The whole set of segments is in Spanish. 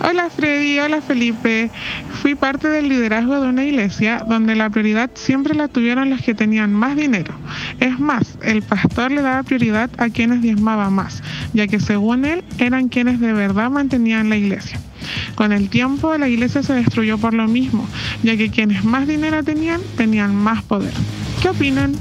Hola Freddy, hola Felipe. Fui parte del liderazgo de una iglesia donde la prioridad siempre la tuvieron los que tenían más dinero. Es más, el pastor le daba prioridad a quienes diezmaban más, ya que según él eran quienes de verdad mantenían la iglesia. Con el tiempo la iglesia se destruyó por lo mismo, ya que quienes más dinero tenían tenían más poder. ¿Qué opinan?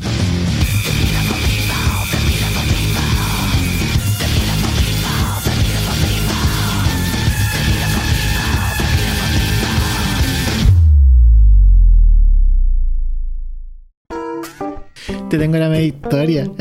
Te tengo la media historia.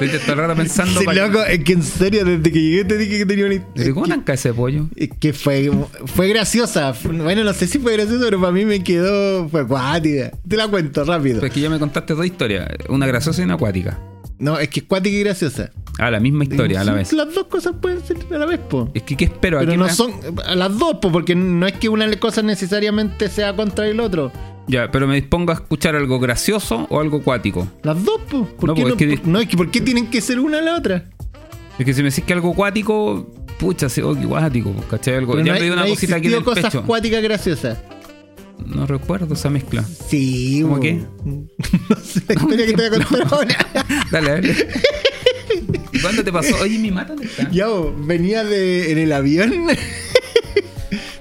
Estoy todo el rato pensando. Sí, loco, es que en serio, desde que llegué te dije que tenía una historia. ¿Cómo ese pollo? Es que fue, fue graciosa. Bueno, no sé si fue graciosa, pero para mí me quedó. Fue cuática. Te la cuento rápido. Pues que ya me contaste dos historias, una graciosa y una acuática. No, es que es cuática y graciosa. Ah, la misma historia a la vez. Las dos cosas pueden ser a la vez, po. Es que, ¿qué espero? Pero no me- son a las dos, po, porque no es que una cosa necesariamente sea contra el otro. Ya, pero me dispongo a escuchar algo gracioso o algo acuático. Las dos, po. ¿Por No, qué no, es que- por- no, es que ¿por qué tienen que ser una a la otra? Es que si me decís que algo acuático, pucha, sí, oh, qué acuático, ¿cachai? Algo, Pero ya no hay, una no cosita aquí cosas pecho. cuáticas graciosas. No recuerdo esa mezcla. Sí, ¿Cómo qué? no sé la historia que te voy a contar ahora. Dale, dale. ¿Cuándo te pasó? Oye, mi mata está? Ya, po, venía de, en el avión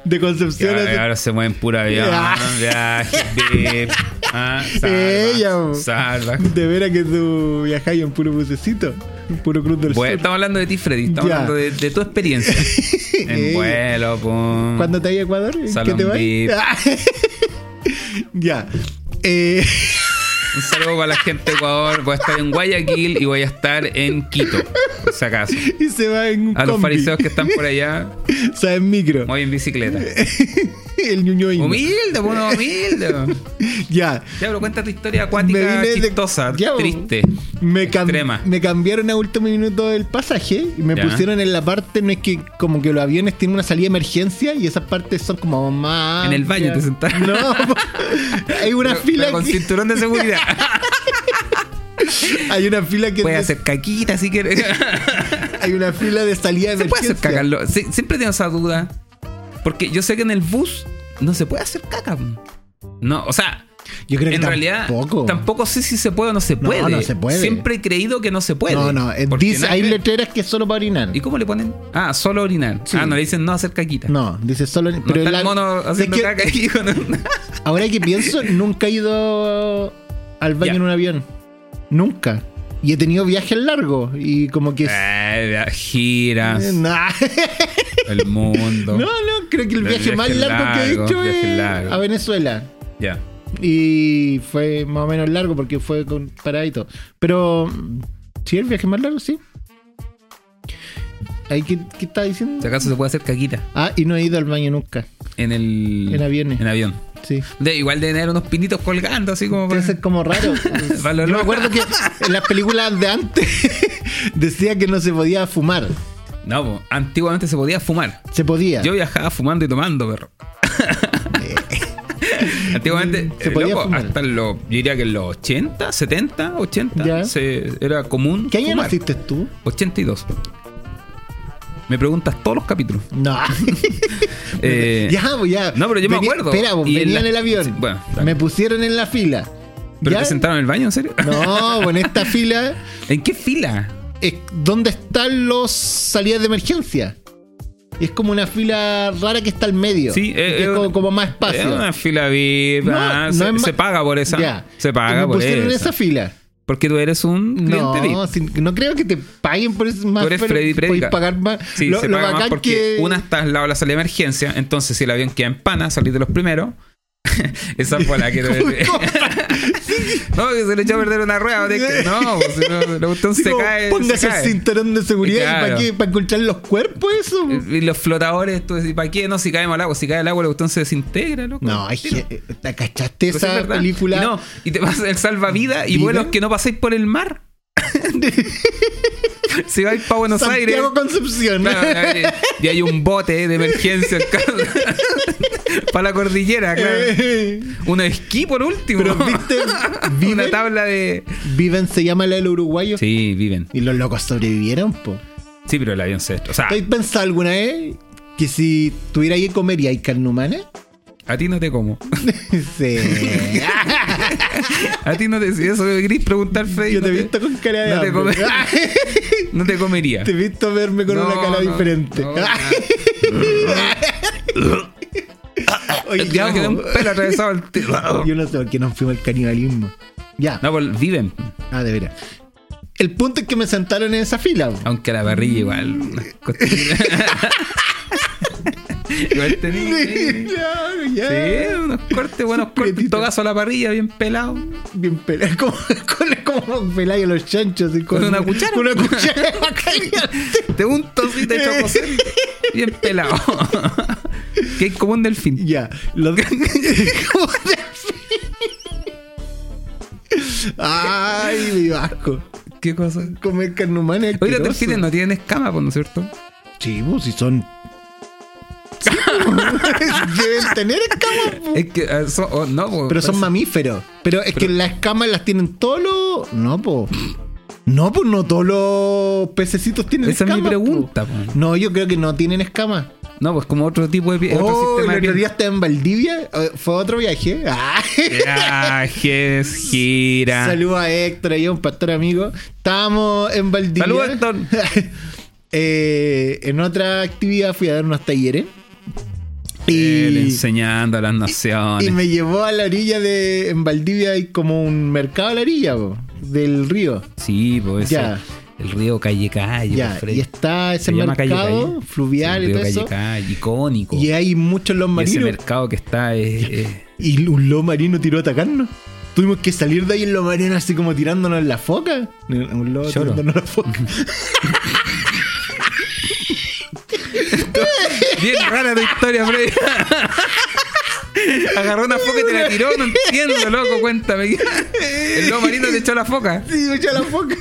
de Concepción. Ya, ahora se mueven pura avión, Ya. viaje, bip. Ah, salva, Ella, po. salva. De veras que tú viajáis en puro bucecito, puro cruz del Bueno, sur. estamos hablando de ti, Freddy. Estamos Ya. hablando de, de tu experiencia. en vuelo, pum. ¿Cuándo te vas a Ecuador? ¿En ¿Qué te vas? VIP. ya. Eh, Un saludo para la gente de Ecuador. Voy a estar en Guayaquil y voy a estar en Quito, por si acaso. y se va en un A los fariseos que están por allá, O sea, en micro. voy en bicicleta. el ñuño Humilde, bueno, humilde. Ya. Ya, pero cuenta tu historia acuática, vine de- chistosa, Ya, bo. triste. Me, cam- Extrema. me cambiaron a último minuto el pasaje y me Ya. pusieron en la parte, no es que como que los aviones tienen una salida de emergencia y esas partes son como más. En el baño te sentaron. No, hay una Pero- fila pero con que, cinturón de seguridad. hay una fila que Puedes hacer caquita si quieres. hay una fila de salida de Se puede emergencia. hacer caca. siempre tengo esa duda. Porque yo sé que en el bus no se puede hacer caca. No, o sea, Yo creo que en realidad tampoco. tampoco sé si se puede o no se puede. no se puede. Siempre he creído que no se puede. No, no, Porque dice- hay letreras que es solo para orinar. ¿Y cómo le ponen? Ah, solo orinar. Sí. Ah, no le dicen no hacer caquita. No, dice solo. No pero está la- el mono haciendo es que caca ahí con un- Ahora que pienso, nunca he ido al baño en un avión. Nunca. Y he tenido viajes largos y como que... Eh, giras Eh, nah. el mundo. No, no, creo que el El viaje viaje más largo, que he hecho es largo. a Venezuela. Ya. Y fue más o menos largo porque fue con todo. Pero, sí, el viaje más largo, sí. Ahí, ¿qué, qué estaba diciendo? Si acaso se puede hacer caquita Ah, y no he ido al baño nunca. en el. En aviones. En avión. Sí. De, igual de tener unos pinitos colgando así como. Para- ser como raro. Yo me acuerdo que en las películas de antes decía que no se podía fumar. No, po, antiguamente se podía fumar. Se podía. Yo viajaba fumando y tomando, perro. Antiguamente, Se eh, podía loco, fumar. hasta los, yo diría que en los 80, 70, 80, Ya. se- era común. ¿Qué año fumar. naciste tú? 82. Me preguntas todos los capítulos. No. Eh, ya, pues ya. no, pero yo me acuerdo. Espera, pues, Y en venía en la- el avión. Sí, bueno, dale. me pusieron en la fila. ¿Pero ¿Ya? te sentaron en el baño, en serio? No, con esta fila ¿En qué fila? es donde están los salidas de emergencia. Es como una fila rara que está al medio. Sí, eh, es eh, como, más Es espacio. una fila VIP. No, ah, no se, es paga por esa. Ya. Se paga me por pusieron esa. esa fila. Porque tú eres un cliente No, no creo que te paguen por eso más. Tú eres pero Freddy podéis pagar más. Sí, lo, se lo paga más porque que- una está al lado de la salida de emergencia. Entonces, si el avión queda en pana, salís de los primeros. Esa fue la que. no, que se le echó a perder una rueda. que- No, pues, si no, la cuestión se cae. Póngase se el cinturón de seguridad. ¿y Claro. ¿Para qué? ¿Para encontrar los cuerpos eso? Y los flotadores, ¿para qué? No, si caemos al agua. Si cae al agua, la cuestión se desintegra, loco. No, hay Tiro. que- ¿te cachaste Pues es esa película? Y, no, y te pasa el salvavidas y vuelos que no paséis por el mar. si vais para Buenos Aires. Santiago Concepción. Claro, y hay un bote de emergencia para la cordillera, claro. Un esquí por último. Pero viste, Una viven, tabla de. viven se llama la del uruguayo. Sí, viven. Y los locos sobrevivieron, po. Sí, pero el avión se. O sea, ¿Te has pensado alguna vez que si tuviera que comer y hay carne humana, A ti no te como. sí. A ti no te. Si eso me querés preguntar, Freddy. Yo te he visto con cara de no te hambre. No te comería. Te he visto verme con No, una cara no, diferente. no, Oye, Ya me quedé un pelo atravesado al. Yo no sé por qué nos fuimos al canibalismo. Ya. No, pues viven. Ah, de veras. El punto es que me sentaron en esa fila. Aunque la parrilla igual. igual tenía. ya, ya. Sí, unos cortes, buenos cortes. Togazo a la parrilla, bien pelado. Bien pelado. Como, como, como a los chanchos. así, Con una cuchara. Con una cuchara caliente. De un tocito de chococel. Bien pelado. que es como un delfín. Ya. Los... Como delfín. Ay, me dio asco. ¿Qué cosa? Comer carne humana Oye, los delfines no tienen escama, pues, ¿no es cierto? Sí, pues, si son. Sí, Deben tener escamas. Es que eh, son, oh, no, pues, Pero son parece- mamíferos. Pero es que las escamas las tienen todos los. No, pues. No, pues no todos los pececitos tienen Esa es mi escamas. pregunta, po. po. No, yo creo que no tienen escamas. No, pues como otro tipo de pie- otro Oh, el sistema de otro día estaba en Valdivia. eh, Fue otro viaje. Ah. Viajes, gira. Saludos a Héctor, ahí un pastor amigo. Estábamos en Valdivia. Saludos, Héctor. Eh, en otra actividad fui a dar unos talleres. Y, enseñando a las naciones. y me llevó a la orilla de. En Valdivia hay como un mercado a la orilla po, del río. Sí, pues Ya. el río Calle Calle. Ya, y está ese Se llama Calle mercado Calle. fluvial Sí, y el todo río eso. Calle Calle, icónico. Y hay muchos los Y ese marinos. mercado que está es, es- Y un lobo marino tiró a atacarnos. Tuvimos que salir de ahí en lobo marino así como tirándonos la foca. Un lobo tirándonos la foca. bien rara tu historia, Freddy. Agarró una foca y te la tiró, no entiendo, loco, cuéntame. El lobo marino te echó la foca. Sí, me echó la foca.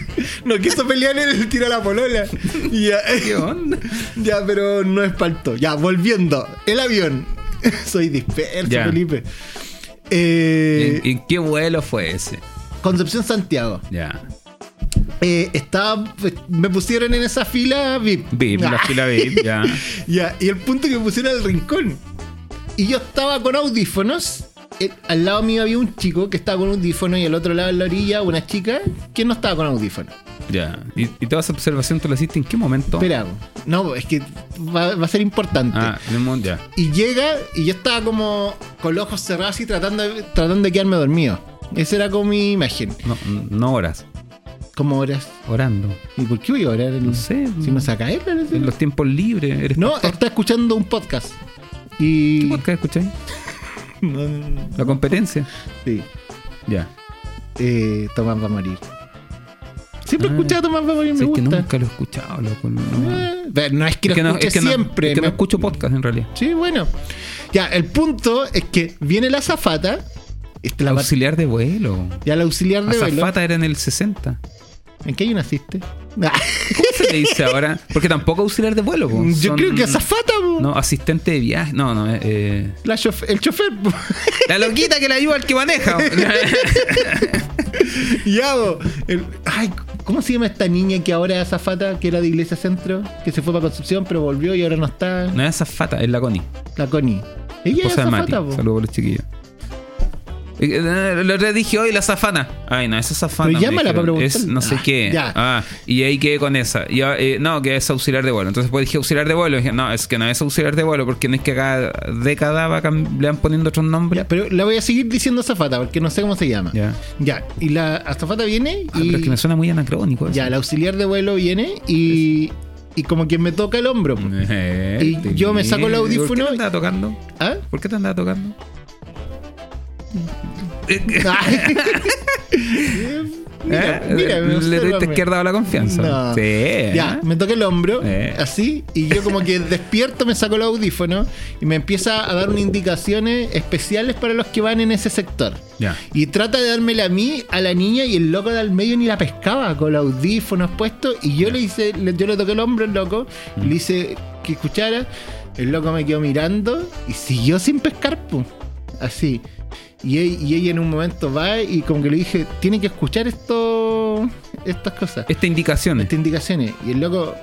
No quiso pelear él, le tiró la polola. Y ya, ¿Qué onda? ya, pero no espaltó. Ya, volviendo. El avión. Soy disperso, Ya. Felipe. Eh, ¿En, en qué vuelo fue ese? Concepción Santiago. Ya. Eh, estaba, me pusieron en esa fila VIP. VIP, la fila VIP, ya. Ya, y el punto que me pusieron al rincón. Y yo estaba con audífonos. al lado mío había un chico que estaba con audífonos y al otro lado en la orilla una chica que no estaba con audífonos. Ya. ¿Y, y toda esa observación tú la hiciste en qué momento? Espera, no, es que va, va a ser importante. Ah, en el mundo, ya. Y llega y yo estaba como con los ojos cerrados y tratando de, tratando de quedarme dormido. Esa era como mi imagen. No, no horas. Como horas. Orando. ¿Y por qué voy a orar? en- No sé. Si me saca él, no. En los tiempos libres. ¿Eres No, pastor? está escuchando un podcast. Y. ¿Qué podcast escucháis? No. La competencia. Sí. Ya. Eh, Tomás va a morir. Siempre Ah. he escuchado a Tomás va a morir, me Sí, es que gusta. nunca lo he escuchado, loco. No, Eh, no es que lo Es que no- escuche es que no- siempre. es que no me- escucho podcast en realidad. Sí, bueno. Ya, el punto es que viene la azafata. Este, la Auxiliar de vuelo. ya la auxiliar de vuelo. Azafata era en el 60. ¿En qué año naciste? ¿Cómo se le dice ahora? Porque tampoco auxiliar de vuelo. po. Yo Son- creo que azafata, po. No, asistente de viaje. No, no. eh, eh, La chof- el chofer. po. La loquita que la ayuda al que maneja. ya. El- ay, ¿cómo se llama esta niña que ahora es azafata, que era de Iglesia Centro? Que se fue para Concepción, pero volvió y ahora no está. no es azafata, es la Connie. La Connie. Ella es Esposa azafata. Saludos por los chiquillos. Eh, eh, Lo otro dije hoy la zafana. Ay, no, esa zafana. Pero llámala para Es preguntarle. no sé Ah, qué. ya. Ah, y ahí quedé con esa. Y, ah, eh, no, que es auxiliar de vuelo. Entonces pues dije auxiliar de vuelo. Y dije, no, es que no es auxiliar de vuelo porque no es que cada década va le van poniendo otros nombres. Ya, pero la voy a seguir diciendo azafata porque no sé cómo se llama. Ya. Ya, y la azafata viene Ah, y. pero es que me suena muy anacrónico. eso. Ya, el auxiliar de vuelo viene y. Y como que me toca el hombro. Eh, Y yo me saco el ¿Por qué audífono te andaba tocando? ¿Ah? ¿Por qué te andaba tocando? mira, ¿Eh? mira, Le diste obsérvame. izquierda a la confianza. No. Sí. Ya, me toca el hombro, Eh. así, y yo como que despierto, me saco el audífono y me empieza a dar unas indicaciones especiales para los que van en ese sector. Ya. Y trata de dármela a mí, a la niña, y el loco del medio ni la pescaba con los audífonos puestos. Y yo le hice, yo le toqué el hombro al loco, y le hice que escuchara. El loco me quedó mirando y siguió sin pescar, pu. Así. Y, y ella en un momento va y como que le dije, tiene que escuchar esto, estas cosas Estas indicaciones. estas indicaciones. Y el loco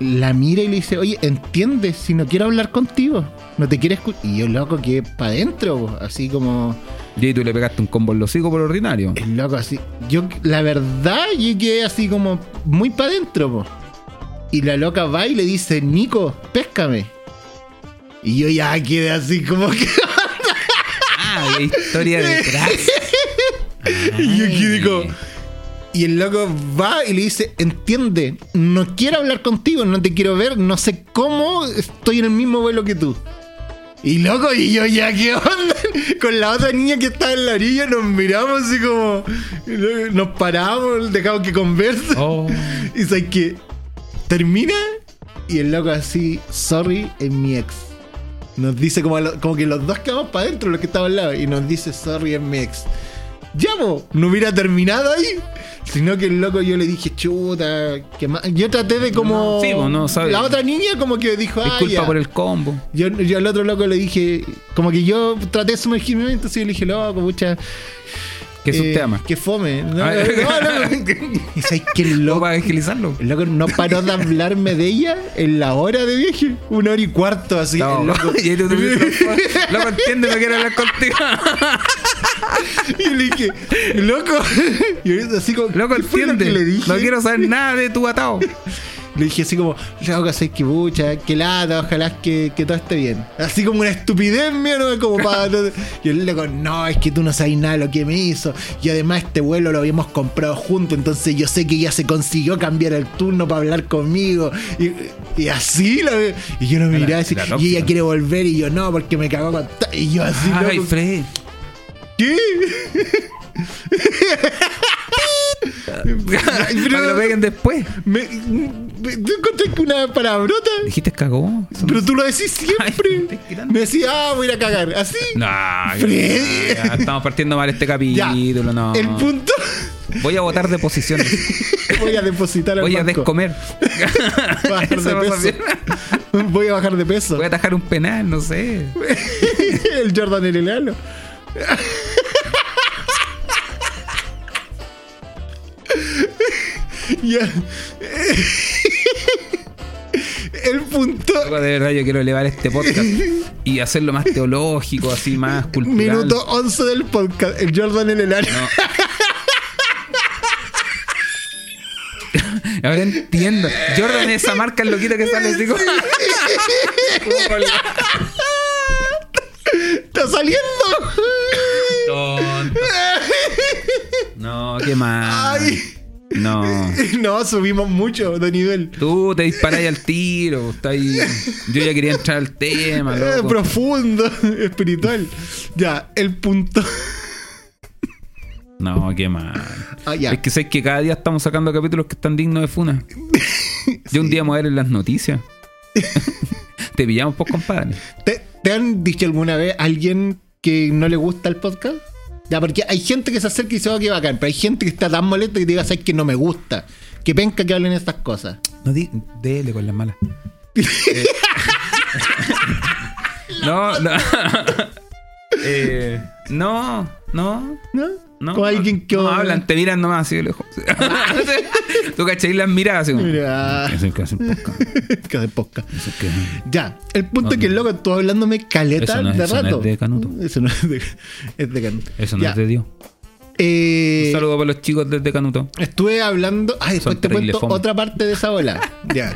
la mira y le dice, oye, entiendes, si no quiero hablar contigo, no te quiero escuchar. Y yo, loco, que para adentro, así como, Y tú le pegaste un combo en los hocico por ordinario. el loco, así. Yo, la verdad, yo quedé así como muy para adentro, Y la loca va y le dice, Nico, péscame. Y yo ya quedé así como que. Historia detrás. Y yo como. Y el loco va y le dice, entiende, no quiero hablar contigo, no te quiero ver, no sé cómo estoy en el mismo vuelo que tú. Y loco, y yo ya, ¿qué onda? Con la otra niña que estaba en la orilla nos miramos así como... Nos paramos, dejamos que converse. Oh. Y sabes que termina y el loco así, sorry, es mi ex. Nos dice como, lo- como que los dos quedamos para adentro, los que estaban al lado, y nos dice, sorry, es mi ex. Ya, po, no hubiera terminado ahí. Sino que el loco yo le dije, chuta, que ma-". Yo traté de como. No, sí, po, no, sabe. La otra niña como que dijo, ah, Disculpa ya". por el combo. Yo, yo al otro loco le dije, como que yo traté de sumergirme, entonces yo le dije, loco, pucha. Que es un eh, tema. Que fome. No, Ah, no, no. Y sabes que el ¿Cómo loco. para agilizarlo? El loco no paró de hablarme de ella en la hora de viaje. Una hora y cuarto, así. No, el loco. y ahí tú te Loco, entiende, no quiero hablar contigo. Y le dije, loco. Y así como. Loco, ¿qué fue lo entiende. le dije? No quiero saber nada de tu atado. Le dije así como, loco, sé que pucha, que lata, ojalá que, que todo esté bien. Así como una estupidez mía, ¿no? Como para. Y el loco, no, es que tú no sabes nada de lo que me hizo. Y además este vuelo lo habíamos comprado juntos, entonces yo sé que ella se consiguió cambiar el turno para hablar conmigo. Y, y así ve- Y yo lo miraba así, la y ella quiere volver, y yo no, porque me cagó con. ta-". Y yo así, Ay, loco, Fred. ¿qué? Para que lo peguen después. Me, me, ¿tú encontré que una palabrota? Dijiste cagó. Pero tú lo decís siempre. Ay, me decís, ah, voy a ir a cagar. Así. No, Fred. ya, estamos partiendo mal este Ya. capítulo, no. El punto. Voy a votar de posiciones. voy a depositar al Voy a descomer. Bajar de peso. Voy a bajar de peso. Voy a atajar un penal, no sé. el Jordan el enano. ya. el punto. De verdad, yo quiero elevar este podcast y hacerlo más teológico, así más cultural. Minuto 11 del podcast. El Jordan el enano. No. Ahora entiendo. Jordan es esa marca loquita que sale la- ¡Está saliendo! No, qué mal. Ay. No. No, subimos mucho de nivel. Tú te disparáis al tiro. Está ahí. Yo ya quería entrar al tema, loco. profundo, espiritual. Ya, el punto. No, qué mal. Ya. Es que sé que cada día estamos sacando capítulos que están dignos de funa. Yo un día me voy a ver en las noticias. Te pillamos, pues, compadre. ¿Te, te han dicho alguna vez a alguien que no le gusta el podcast? Ya, porque hay gente que se acerca y dice, oh, qué bacán, pero hay gente que está tan molesta que te diga, sabes que no me gusta. Que penca que hablen estas cosas. No di, dele con las malas. Eh, no, no. Eh, no, no, ¿No? No. Con alguien que. no hablan, te miran nomás así de lejos. Tú cachai las miradas así. Mira. Eso es que hacen podcast. que que- Ya, el punto No, es que el loco estuvo hablándome caleta Eso no es- de eso no rato. es de Canuto. Eso no es de, es de Canuto. Eso no Ya, es de Dios. eh, Un saludo para los chicos desde Canuto. Estuve hablando. Ah, después Son te cuento fome. otra parte de esa bola. ya.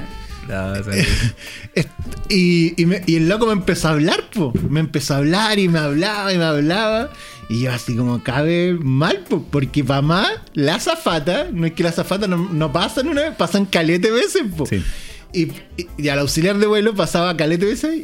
No, Est- Y, y, me- y el loco me empezó a hablar, po. Me empezó a hablar y me hablaba y me hablaba. Y yo así como cabe mal, po, porque para más, la azafata, no es que la azafata no, no pasan una vez, pasan calete veces, po. Sí. Y, y- y al auxiliar de vuelo pasaba calete veces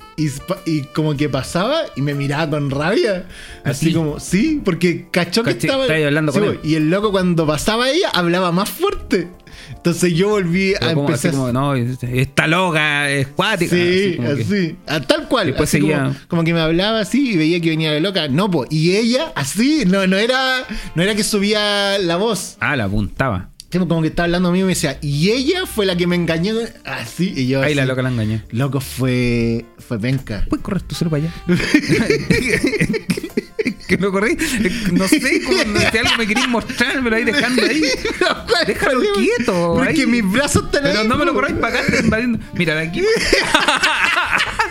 y, como que pasaba y me miraba con rabia. Así ¿Así? como, sí, porque cachó que Caché- estaba. estaba ahí hablando Sí, con po, él. Y el loco cuando pasaba ella hablaba más fuerte. Entonces yo volví a así empezar. como, no, esta loca es cuática. Sí, que- así, a tal cual. Después así seguía- como, como que me hablaba así y veía que venía de loca. No, po. Y ella, así, no, no era, no era que subía la voz. Ah, la apuntaba. Sí, Como que estaba hablando a mí y me decía, y ella fue la que me engañó. Así, y yo. Ahí así, la loca la engañé. Loco fue. fue penca. Puedes correr tú solo para allá. que lo corrí. No sé, como no sé, algo me queréis mostrar, me lo vais dejando ahí. Déjalo quieto. Porque ahí. mis brazos están Pero ahí, no me lo corráis para acá. Mira, de aquí.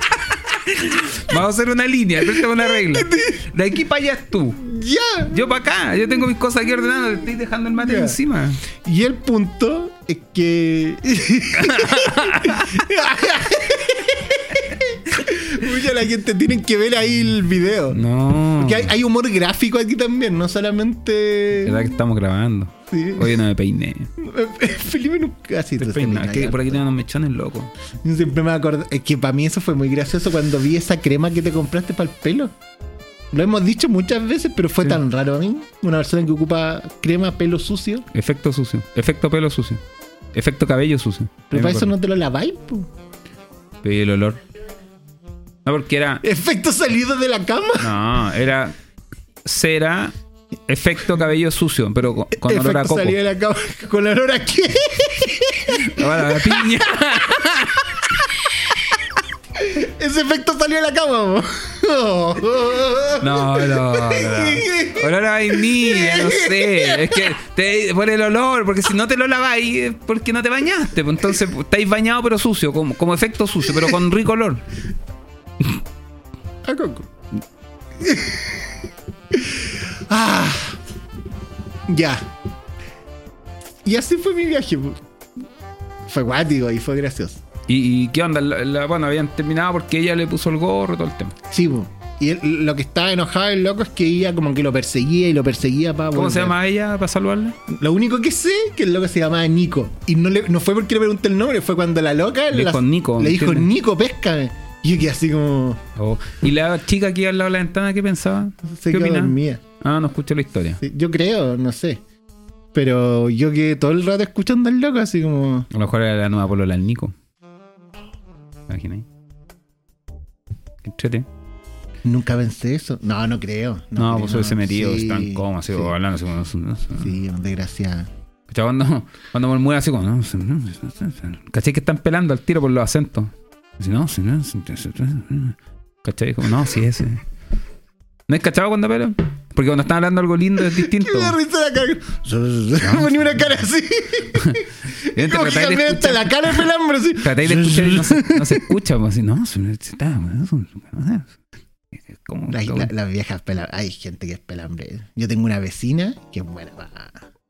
Vamos a hacer una línea, préstame una regla. De aquí para allá es tú. Ya. Yo para acá, yo tengo mis cosas aquí ordenadas, te estoy dejando el mate encima. Y el punto es que. Mucha la gente tiene que ver ahí el video. No. Porque hay, hay humor gráfico aquí también, no solamente. verdad que estamos grabando. Sí. Oye, no me peiné. Felipe nunca así Te que por aquí tengo unos mechones locos. Siempre me acuerdo. Es que para mí eso fue muy gracioso cuando vi esa crema que te compraste para el pelo. Lo hemos dicho muchas veces, pero fue Sí. tan raro a mí. Una persona que ocupa crema, pelo sucio. Efecto sucio. Efecto pelo sucio. Efecto cabello sucio. Pero para eso no te lo laváis, po. Pedí el olor. No, porque era. Efecto salido de la cama. No, era cera, efecto cabello sucio, pero con, con olor a Efecto coco. salido de la cama. ¿Con olor a qué? Olor a piña. Ese efecto salió de la cama, po. No, no, no. Olor a vainilla, no sé. Es que te, por el olor, porque si no te lo laváis, porque no te bañaste. pues Entonces estáis bañado pero sucio, como, como efecto sucio, pero con rico olor. A coco. ah. Ya. Y así fue mi viaje. Fue guático y fue gracioso. ¿Y, y qué onda? La- la- bueno, habían terminado porque ella le puso el gorro, todo el tema. Sí, po. Y él- lo que estaba enojado el loco es que ella como que lo perseguía y lo perseguía para ¿Cómo se llama ella para salvarla? Lo único que sé es que el loco se llamaba Nico. Y no, le, no fue porque le pregunté el nombre, fue cuando la loca Le la- dijo Nico, le dijo. Nico, péscame. Y yo quedé así como. Oh. ¿Y la chica aquí al lado de la ventana qué pensaba? Se ¿Qué quedó opinaba? dormida. Ah, no escuché la historia. Sí, yo creo, no sé. Pero yo quedé todo el rato escuchando al loco, así como. A lo mejor era la nueva polola del Nico. Qué entrete. Nunca pensé eso. No, no creo. No, creo, pues hubiese metido, Sí, están como así, sí, o hablando así como. No. Sí, desgraciada. Cuando, cuando murmura así como. No, no, no no. ¿Cachai? Que están pelando al tiro por los acentos. Así, no, sí, no, sí, sí. ¿Cachai? Como, no, sí, ese. ¿No es cachado cuando pelan? Porque cuando están hablando algo lindo es distinto. Me da risa la cara. Ponía una cara así. Como que cambié hasta la cara pelambre así. Tratáis de escuchar y no se, no se escucha. Pues, así, no, está. Como, Las la, las viejas pelambres. Hay gente que es pelambre. Yo tengo una vecina que es buena.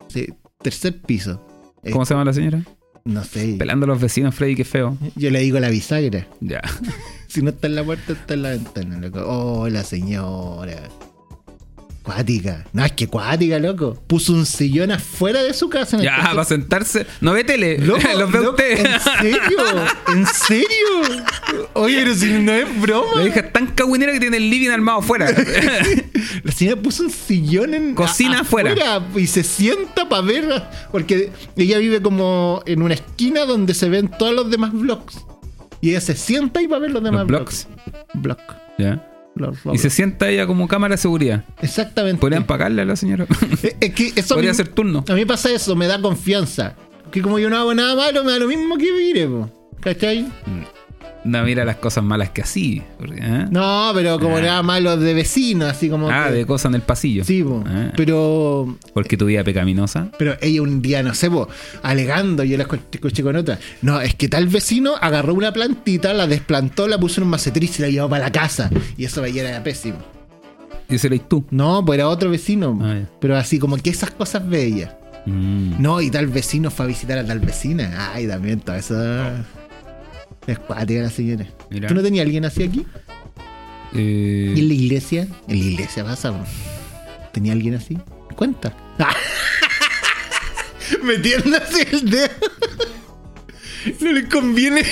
Sí, tercer piso. Eh, ¿Cómo se llama la señora? No sé. Pelando a los vecinos, Freddy, qué feo. Yo le digo la bisagra. Ya. Si no está en la puerta, está en la ventana, loco. Oh, la señora. Cuática. No, es que cuática, loco. Puso un sillón afuera de su casa. en el Ya, tercer- para sentarse. No ve tele. Loco, los ve loco, usted. ¿En serio? ¿En serio? Oye, pero si no es broma. La hija es tan cagüinera que tiene el living armado afuera. La señora puso un sillón en Cocina afuera. y se sienta para ver. Porque ella vive como en una esquina donde se ven todos los demás vlogs. Y ella se sienta ahí para ver los demás Los blogs. Blog. Ya. Y se sienta ella como cámara de seguridad. Exactamente. Podrían pagarle a la señora. Es, es que eso Podría mí, hacer turno. a mí pasa eso, me da confianza. Que como yo no hago nada malo, me da lo mismo que mire, po. ¿cachai? No mira las cosas malas que así. ¿eh? No, pero como Ah. nada malo de vecino, así como. Ah, que- de cosas en el pasillo. Sí, po. Ah. pero Porque tu vida pecaminosa. Pero ella un día, no sé, po, alegando, yo la escu- escuché con otra. No, es que tal vecino agarró una plantita, la desplantó, la puso en un macetero y la llevó para la casa. Y eso ella era pésimo. Y ese eres tú. No, pues era otro vecino. Ah. Pero así como que esas cosas ve ella. Mm. No, y tal vecino fue a visitar a tal vecina. Ay, también todo eso. Es cuática la señora. Mira. ¿Tú no tenías alguien así aquí? Eh, ¿Y en la iglesia? En la iglesia pasa, po. ¿Tenía alguien así? Cuenta. Metiendo así el dedo. No le conviene.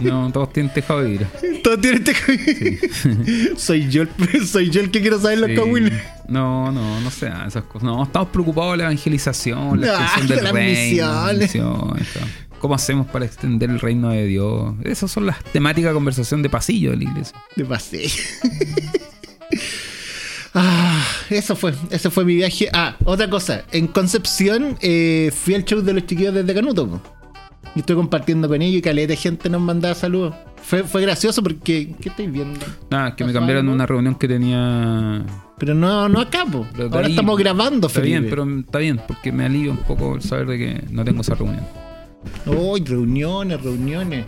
No, todos tienen tejado de vidrio. Todo tiene este soy yo el, soy yo el que quiero saber los Sí. No, no, no sé, esas cosas. No, estamos preocupados de la evangelización, la Ah, extensión del las reino. misiones. misiones, todo. ¿Cómo hacemos para extender el reino de Dios? Esas son las temáticas de conversación de pasillo de la iglesia. De paseo. Ah, eso fue, ese fue mi viaje. Ah, otra cosa. En Concepción eh, fui al show de los chiquillos desde Canuto. po. Y estoy compartiendo con ellos y caleta de gente nos mandaba saludos. Fue, fue gracioso porque. ¿Qué estáis viendo? Nada, que me ¿Pasó cambiaron algo? una reunión que tenía Pero no, no acá, po. Pero de Ahora ahí- estamos grabando, Está Felipe. bien, pero está bien, porque me alivia un poco el saber de que no tengo esa reunión. Reuniones, reuniones.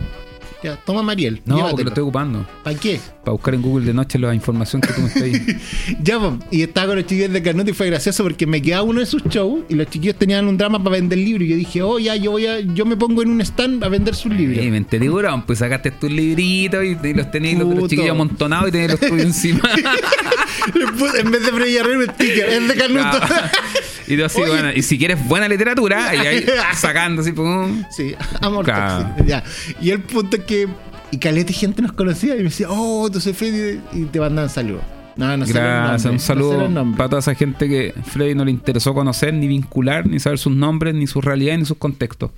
Ya, toma Mariel. No, porque llévatelo. lo estoy ocupando. ¿Para qué? Para buscar en Google de noche la información que tú me estás ahí. Ya, po, y estaba con los chiquillos de Carnot y fue gracioso porque me quedaba uno de sus shows y los chiquillos tenían un drama para vender libros. Y yo dije, oh, ya, yo voy a, yo me pongo en un stand a vender sus libros. Y me enteré, weón, pues sacaste tus libritos y, y los tenéis los, chiquillos amontonados y tenéis los tuyos encima. En vez de Freddy Herrera, un sticker, es de Carnuto. y tú así, Oye. bueno, y si quieres buena literatura, y ahí sacando así, pum. sí, amor Claro. tóxico, ya. Y el punto es que, y calete gente nos conocía y me decía, oh, tú soy Freddy, y te mandaban saludos. No, no Gracias, un saludo para toda esa gente que Freddy no le interesó conocer, ni vincular, ni saber sus nombres, ni sus realidades, ni sus contextos.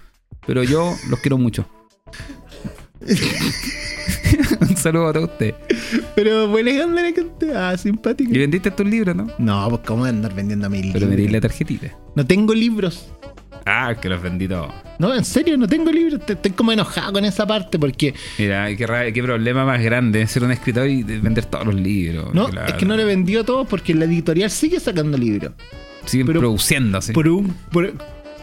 Pero yo los quiero mucho. saludo a todos ustedes. Pero buena onda la gente, ah, simpática. Y vendiste tus libros, ¿no? No, pues cómo andar vendiendo a mi Pero me di la libros. tarjetita. No tengo libros. Ah, que los vendí todos. No, en serio, no tengo libros. Estoy como enojado con esa parte porque. Mira, qué, problema más grande ser un escritor y vender todos los libros. No, Claro. es que no le vendió a todos porque la editorial sigue sacando libros. Siguen pero- produciendo así. Por un. Por,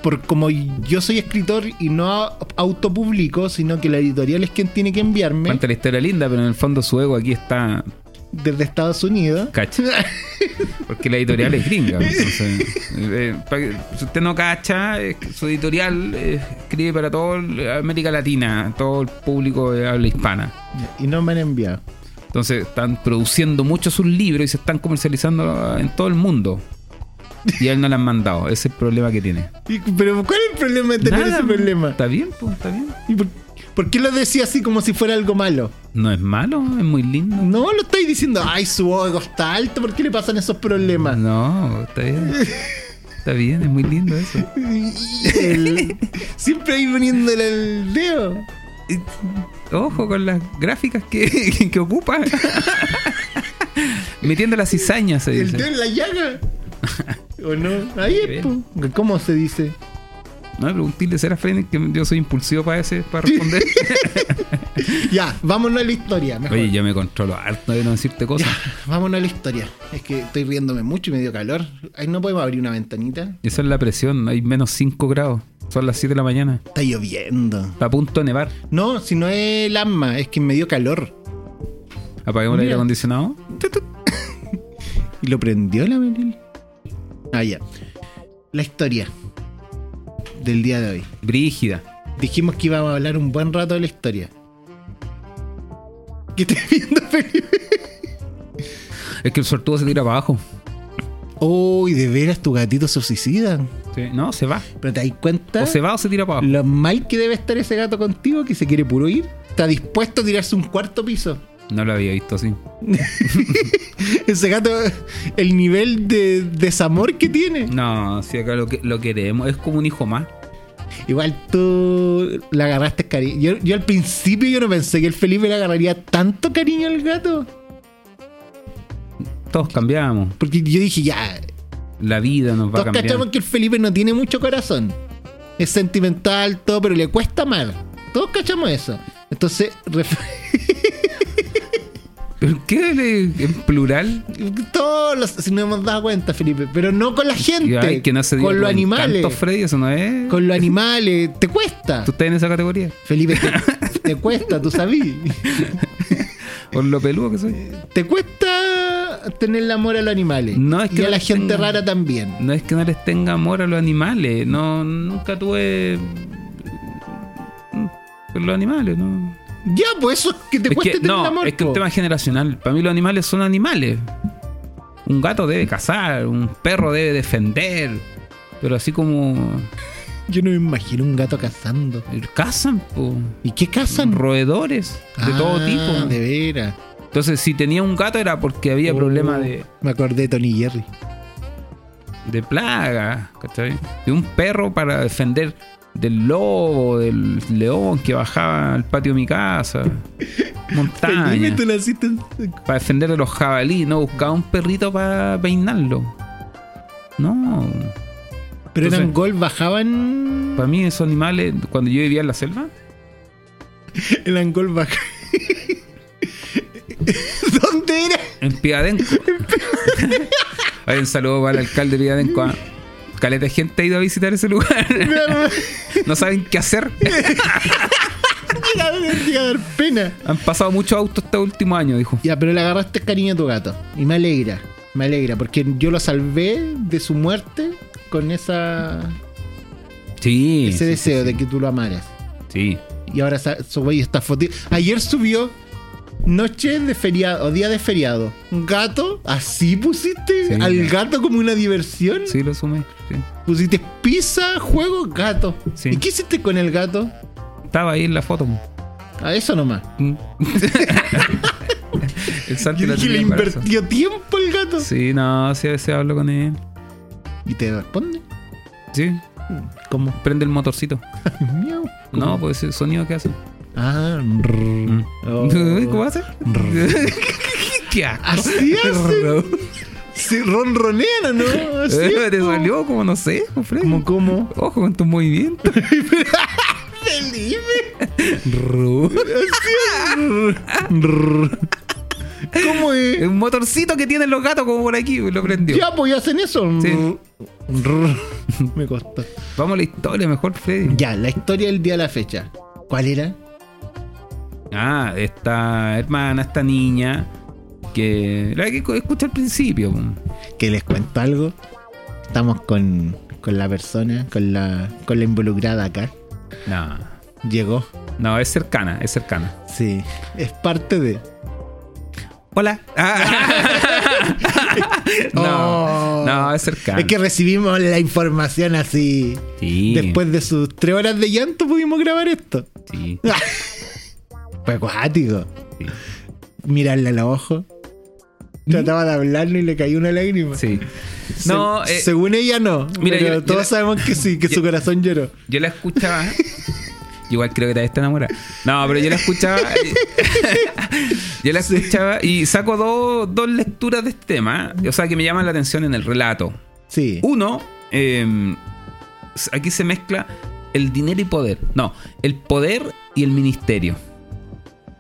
por como yo soy escritor y no autopublico, sino que la editorial es quien tiene que enviarme Cuenta la historia linda, pero en el fondo su ego aquí está desde Estados Unidos. cacha. Porque la editorial es gringa. Entonces, eh, que- si usted no cacha, su editorial eh, escribe para toda América Latina, todo el público de habla hispana. Y no me han enviado. Entonces están produciendo mucho sus libros y se están comercializando en todo el mundo. Y a él no le han mandado. Ese es el problema que tiene. Y- Pero ¿cuál es el problema de tener Nada, ese problema? Está bien, pues, está bien. ¿Y por, por qué lo decía así como si fuera algo malo? No es malo, es muy lindo. No, lo estáis diciendo, ay, su ego está alto, ¿por qué le pasan esos problemas? No, está bien. Está bien, es muy lindo eso. Siempre ahí poniéndole el dedo. Ojo con las gráficas que, que ocupa. Metiendo las cizañas, se El dedo dice. en la llaga. ¿O no? Ahí es. ¿Cómo se dice? No me preguntéle será Freddy que yo soy impulsivo para ese, para responder. Ya, vámonos a la historia. Mejor. Oye, yo me controlo harto de no decirte cosas. Vámonos a la historia. Es que estoy riéndome mucho y me dio calor. Ahí no podemos abrir una ventanita. Esa es la presión, hay menos 5 grados. Son las 7 de la mañana. Está lloviendo. Está a punto de nevar. No, si no es el asma, es que me dio calor. Apaguemos el aire acondicionado. ¿Y lo prendió la Melil? Ah, ya. La historia del día de hoy. Brígida. Dijimos que íbamos a hablar un buen rato de la historia. ¿Qué estás viendo, Felipe? Es que el sortudo se tira para abajo. Uy, de veras tu gatito se suicida. Sí, No, se va. Pero te das cuenta O se va o se tira para abajo. lo mal que debe estar ese gato contigo que se quiere puro ir. Está dispuesto a tirarse un cuarto piso. No lo había visto así. Ese gato, el nivel de desamor que tiene. No, si acá lo, que, lo queremos. Es como un hijo más. Igual tú le agarraste cariño. Yo, yo al principio yo no pensé que el Felipe le agarraría tanto cariño al gato. Todos cambiamos. Porque yo dije, ya, La vida nos va todos cambiando. cachamos que el Felipe no tiene mucho corazón. Es sentimental, todo, pero le cuesta amar. Todos cachamos eso. Entonces, ref- ¿Por qué le- en plural? todos los, si nos hemos dado cuenta, Felipe, pero no con la gente, Ay, que no se diga con los por animales. encanto, Freddy, eso no es. Con los animales, te cuesta. ¿Tú estás en esa categoría? Felipe, te, te cuesta, tú sabí. Por lo peludo que soy. Te cuesta tener el amor a los animales. No, es que y a no la gente tenga- rara también. No es que no les tenga amor a los animales. No, nunca tuve. mm, Con los animales, ¿no? Ya, pues eso es que te Es cuesta que, tener no, amor. es que es un po. tema generacional. Para mí los animales son animales. Un gato debe cazar, un perro debe defender. Pero así como. Yo no me imagino un gato cazando. Cazan, po. ¿Y qué cazan? Roedores de todo Ah, tipo. De veras. Entonces, si tenía un gato era porque había Oh, problema de, Me acordé de Tony Jerry. de plaga, ¿cachai? De un perro para defender del lobo, del león que bajaba al patio de mi casa. Montaña. Para defender de los jabalíes, no buscaba un perrito para peinarlo. No. Pero Entonces- eran bajaban. Para mí esos animales, cuando yo vivía en la selva, El angol baja. ¿Dónde era? en Piadenco. Hay un saludo para el alcalde de Villadenco. ¿ah? Caleta de gente ha ido a visitar ese lugar. no saben qué hacer. Llega a dar- pena. Han pasado muchos autos este último año, dijo. Ya, pero le agarraste cariño a tu gato. Y me alegra. Me alegra. Porque yo lo salvé de su muerte con esa Sí. ese sí, deseo sí, de que tú lo amaras. Sí. Y ahora su güey está foto. Ayer subió noche de feriado o día de feriado. Gato, así pusiste Sí, al ya. gato como una diversión. Sí, lo sumé. sí. Pusiste pizza, juego, gato. Sí. ¿Y qué hiciste con el gato? Estaba ahí en la foto. A eso nomás. Mm. el Santi Yo la dije, le invirtió tiempo el gato. Sí, no, sí, a veces hablo con él. Y te responde. Sí, ¿Cómo? prende el motorcito. No, pues el sonido que hace. Ah, Mm. rrr. Oh. ¿Cómo hace? ¿Qué. Así hace. Sí, ronronean, ¿o ¿no? Así Eh, Te como- salió como no sé, Freddy. Como, como. Ojo con tus movimientos. Ru. ¿Cómo Es un motorcito que tienen los gatos como por aquí, lo prendió. Ya, pues ya hacen eso. Sí. Me costó. Vamos a la historia mejor, Freddy. Ya, la historia del día a la fecha. ¿Cuál era? Ah, esta hermana, esta niña, que la que escucha al principio. Que les cuento algo. Estamos con, con la persona, con la, con la involucrada acá. No, Llegó. no, es cercana, es cercana. Sí. Es parte de. Hola. Ah. no, Oh. no, es cercana. Es que recibimos la información así. sí, Después de sus tres horas de llanto pudimos grabar esto. sí, Fue acuático. sí. Mirarle a los ojos. Trataba de hablarle y le cayó una lágrima. sí. Se- No, eh, según ella no. mira, pero yo- yo todos la- sabemos que sí, que su corazón lloró. Yo la escuchaba. Igual creo que todavía está enamorada. No, pero yo la escuchaba. yo la escuchaba y saco dos, dos lecturas de este tema. O sea, que me llaman la atención en el relato. Sí. Uno, eh, aquí se mezcla el dinero y poder. No, el poder y el ministerio.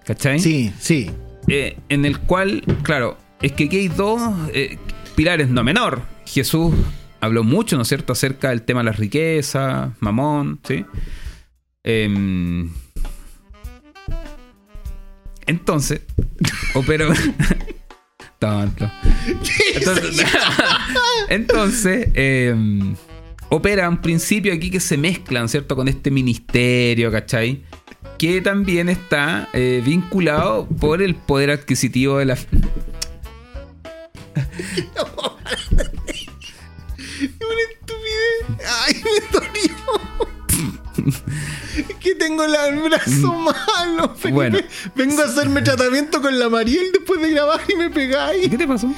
¿Cachai? Sí, sí. Eh, en el cual, claro, es que aquí hay dos eh, pilares no menor. Jesús habló mucho, ¿no es cierto?, acerca del tema de las riquezas, mamón, ¿sí? Em, entonces, opero. Tonto. Entonces, entonces em, opera un principio aquí que se mezclan, ¿cierto?, con este ministerio, ¿cachai? Que también está eh, vinculado por el poder adquisitivo de la. Una estupidez. Ay, me dolió. Es que tengo el brazo malo. Felipe. Mm. Bueno. Vengo a hacerme tratamiento con la Mariel después de grabar y me pegáis. ¿Qué te pasó?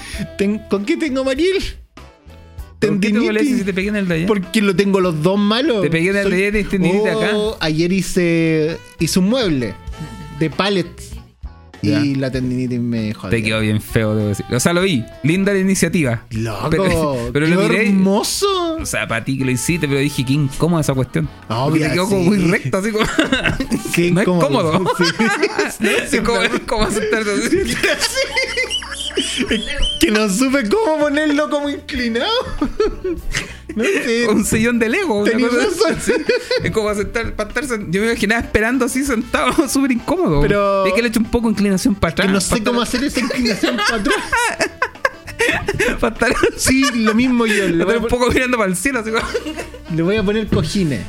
¿Con qué tengo Mariel? ¿Por qué te Tendinitis. si te pegué en el allá? Porque lo tengo los dos malos. Te pegué en el Soy- de ayer y tendinitis acá. Oh, Ayer hice, hice un mueble de pallets. Ya. Y la tendinitis me jodió. Te quedó bien feo, debo decir. O sea, lo vi. Linda la iniciativa. Loco, Pero, pero qué lo miré. hermoso. O sea, para ti que lo hiciste, pero dije, qué incómoda esa cuestión. Obvio, te quedó como sí. muy recto, así como. Qué no es incómodo. cómodo. Sí. es como, es como sentarse así. Que no supe cómo ponerlo como inclinado. No sé. un sillón de Lego. Es como sentar, para estar Yo me imaginaba esperando así sentado, súper incómodo. Pero- Es que le echo un poco de inclinación para Que atrás. no sé cómo hacer esa inclinación para atrás. para estar, Sí, lo mismo yo. Le voy a, un poco mirando para el cielo. Así como- le voy a poner cojines.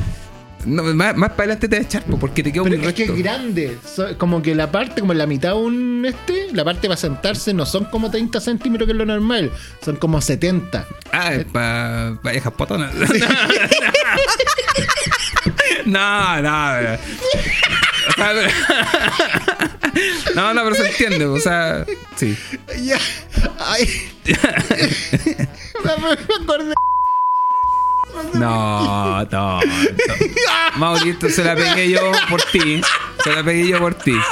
No, más, más para adelante te vas a echar, po, porque te quedó Pero muy es que es grande. Como que la parte, como en la mitad de un este, la parte para sentarse no son como 30 centímetros que es lo normal. Son como 70. Ah, es para pa viejas potonas. no, no. pero- O sea, pero- no, no, pero se entiende. O sea, sí. Ya. Ay. me acordé. No, no. Maurito, se la pegué yo por ti. Se la pegué yo por ti. La.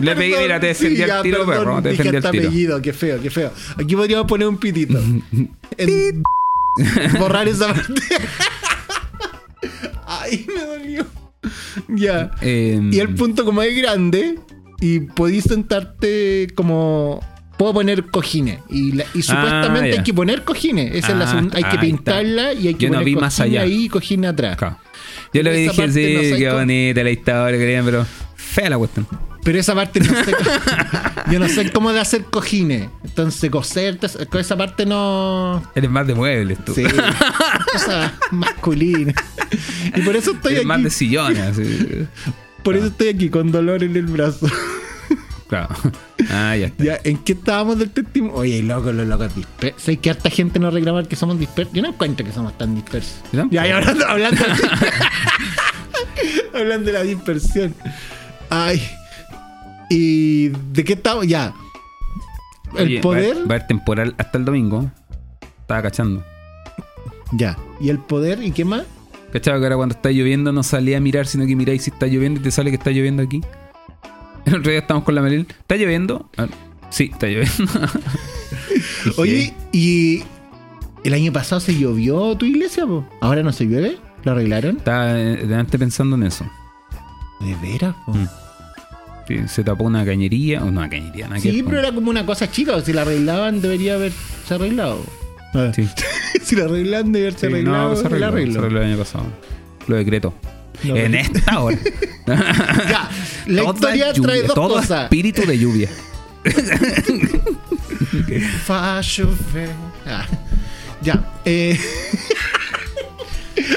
Le pegué, mira, te defendí al ya, tiro, perdón, perro, te defendí al tiro. apellido, qué feo, qué feo. Aquí podríamos poner un pitito. En- Borrar esa parte. Ay, me dolió. Ya. Eh, Y el punto como es grande y podéis sentarte como puedo poner cojines. Y, la- y supuestamente Ah, ya. hay que poner cojines. Esa es la Ah, segunda- hay que pintarla y hay que Yo no poner vi cojines más allá. ahí y cojines atrás. Claro. Yo le dije, parte sí, no sé qué cómo- bonita la historia, querían, pero fea la cuestión. Pero esa parte no sé. yo no sé cómo de hacer cojines. Entonces, coser, con esa parte no. Eres más de muebles tú. Sí. Cosa masculina. Y por eso estoy Eres aquí. más de sillones. así. Por eso estoy aquí con dolor en el brazo. Claro. Ah, ya está. Ya, ¿en qué estábamos del testimonio? Oye, loco, los locos dispersos. ¿Sabes que harta gente no reclamar que somos dispersos? Yo no encuentro que somos tan dispersos. Ya, y hablando, hablando, hablando de la dispersión. Ay. ¿Y de qué estamos? Ya. El Oye, poder. Va a, haber- va a haber temporal hasta el domingo. Estaba cachando. Ya. ¿Y el poder? ¿Y qué más? ¿Cachaba que ahora cuando está lloviendo no salía a mirar, sino que miráis si está lloviendo y te sale que está lloviendo aquí? El otro día estamos con la Melil. ¿Está lloviendo? Ah, sí, está lloviendo. Oye, ¿y el año pasado se llovió tu iglesia? po? ¿Ahora no se llueve? ¿Lo arreglaron? Estaba eh, delante pensando en eso. ¿De veras? po? Mm. Sí, se tapó una cañería. O una cañería, que Sí, pero era como una cosa chica. Si la arreglaban, debería haberse arreglado. Sí. si la arreglan, debería haberse Sí, arreglado. no, se el arregló, arreglo. se arregló el año pasado. Lo decreto. No, en esta hora. Ya, la Toda historia lluvia, trae dos todo cosas. espíritu de lluvia. Ah, Ya, eh.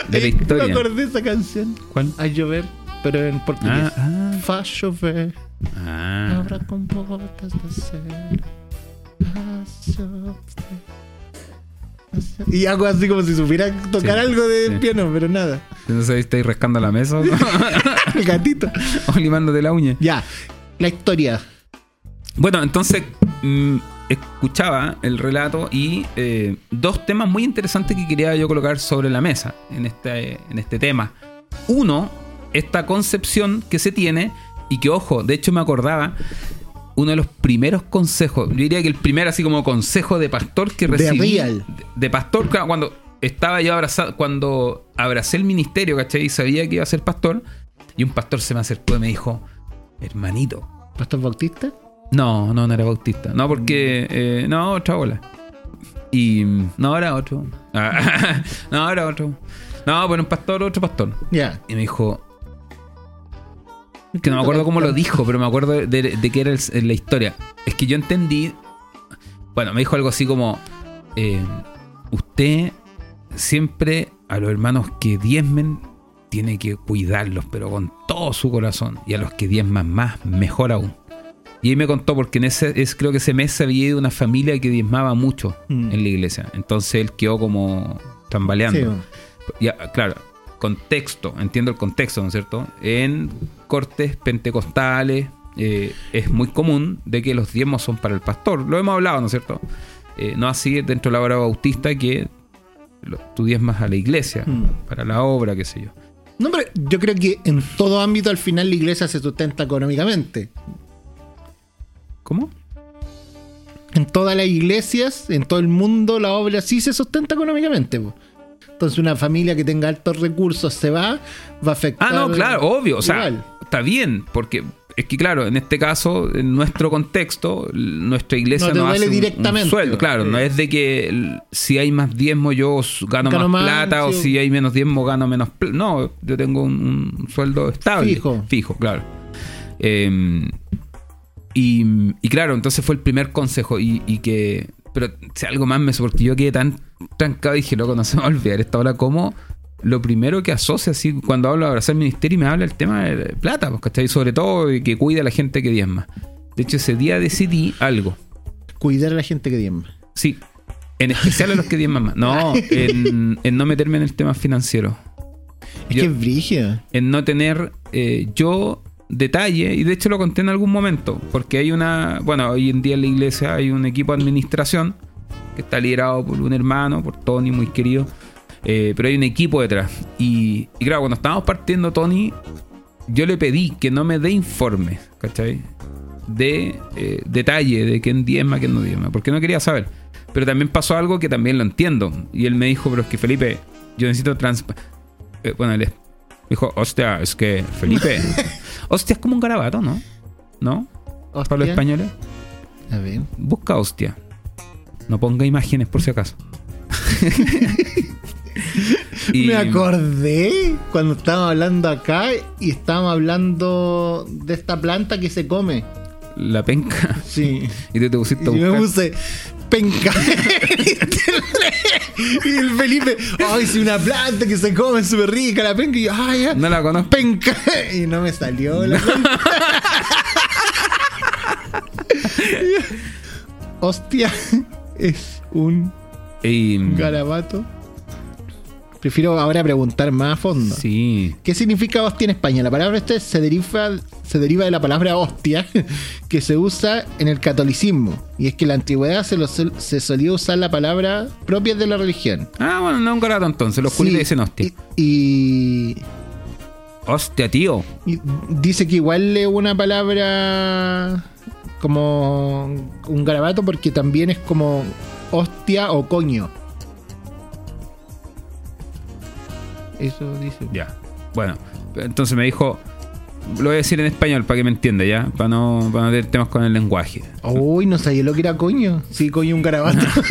De la historia. Me acordé de esa canción. ¿Cuál? A llover, pero en portugués. Ah, ah, Fa chover. ah. Abra con botas de cera. Y hago así como si supiera tocar Sí, algo de sí. piano, pero nada. No sé si estáis rascando la mesa? El gatito. o limándote la uña. Ya, la historia. Bueno, entonces mm, escuchaba el relato y eh, dos temas muy interesantes que quería yo colocar sobre la mesa en este, en este tema. Uno, esta concepción que se tiene y que, ojo, de hecho me acordaba uno de los primeros consejos, yo diría que el primer así como consejo de pastor que De recibí. real. De, de pastor, cuando estaba yo abrazado, cuando abracé el ministerio, ¿cachai? Y sabía que iba a ser pastor. Y un pastor se me acercó y me dijo, hermanito, ¿Pastor Bautista? no, no, no era bautista. No, porque. eh, no, otra bola. Y. No, era otro. Ah, no, era otro. No, bueno, un pastor, otro pastor. Ya. Y me dijo. Que no me acuerdo cómo lo dijo, pero me acuerdo de, de qué era el- la historia. Es que yo entendí. Bueno, me dijo algo así como. eh, usted siempre a los hermanos que diezmen tiene que cuidarlos, pero con todo su corazón. Y a los que diezman más, mejor aún. Y ahí me contó, porque en ese, es, creo que ese mes había ido una familia que diezmaba mucho Mm. en la iglesia. Entonces él quedó como tambaleando. Sí. Ya, claro, contexto, entiendo el contexto, ¿no es cierto? En cortes pentecostales eh, es muy común de que los diezmos son para el pastor. Lo hemos hablado, ¿no es cierto? Eh, no así dentro de la obra bautista que lo- tú diezmas a la iglesia, Mm. para la obra, qué sé yo. No, pero yo creo que en todo ámbito al final la iglesia se sustenta económicamente. ¿Cómo? En todas las iglesias, en todo el mundo, la obra sí se sustenta económicamente. po. Entonces una familia que tenga altos recursos se va, va a afectar. Ah, no, claro, obvio. O sea. Está bien, porque es que, claro, en este caso, en nuestro contexto, nuestra iglesia No hace un- sueldo. Claro, sí. no es de que si hay más diezmo yo gano, Gano más más, plata o si hay menos diezmo gano menos plata. No, yo tengo un, un sueldo estable. Fijo. Fijo, claro. Eh, y, y claro, entonces fue el primer consejo y, y que... Pero si algo más me porque yo quedé tan trancado y dije, loco, no se me va a olvidar esta hora como lo primero que asocia así cuando hablo de abrazar el ministerio y me habla el tema de plata, pues, ¿cachai? Sobre todo y que cuida a la gente que diezma. De hecho, ese día decidí algo. Cuidar a la gente que diezma. Sí, en especial a los que diezman más. No, en, en no meterme en el tema financiero. Es Yo- que es en no tener eh, yo detalle, y de hecho lo conté en algún momento, porque hay una, bueno, hoy en día en la iglesia hay un equipo de administración que está liderado por un hermano, por Tony, muy querido, eh, pero hay un equipo detrás. Y, y claro, cuando estábamos partiendo, Tony, yo le pedí que no me dé informes, ¿cachai? De eh, detalle de quién diezma, quién no diezma, porque no quería saber. Pero también pasó algo que también lo entiendo. Y él me dijo, pero es que Felipe, yo necesito trans... eh, bueno, él dijo, hostia, es que Felipe... hostia, es como un garabato, ¿no? ¿No? Para los Hostia. españoles. A ver. Busca hostia. No ponga imágenes por si acaso. Y- Me acordé cuando estábamos hablando acá y estábamos hablando de esta planta que se come. La penca. Sí. Y tú te pusiste a Y yo me buscar. puse penca. y el Felipe, ay, sí, una planta que se come súper rica, la penca. Y yo, ay, ya, No la conozco. penca. Y no me salió la penca. Hostia, es un Y- garabato. Prefiero ahora preguntar más a fondo. Sí. ¿Qué significa hostia en España? La palabra esta se deriva, se deriva de la palabra hostia, que se usa en el catolicismo. Y es que en la antigüedad se, lo se solía usar la palabra propia de la religión. Ah, bueno, no un garato entonces. Los Sí, dicen hostia. Y, y- Hostia, tío. dice que igual es una palabra como un garabato porque también es como hostia o coño. Eso dice. Ya. Bueno, entonces me dijo. Lo voy a decir en español para que me entienda, ¿ya? Para no, para no tener temas con el lenguaje. Uy, no sabía lo que era coño. Sí, coño un garabato.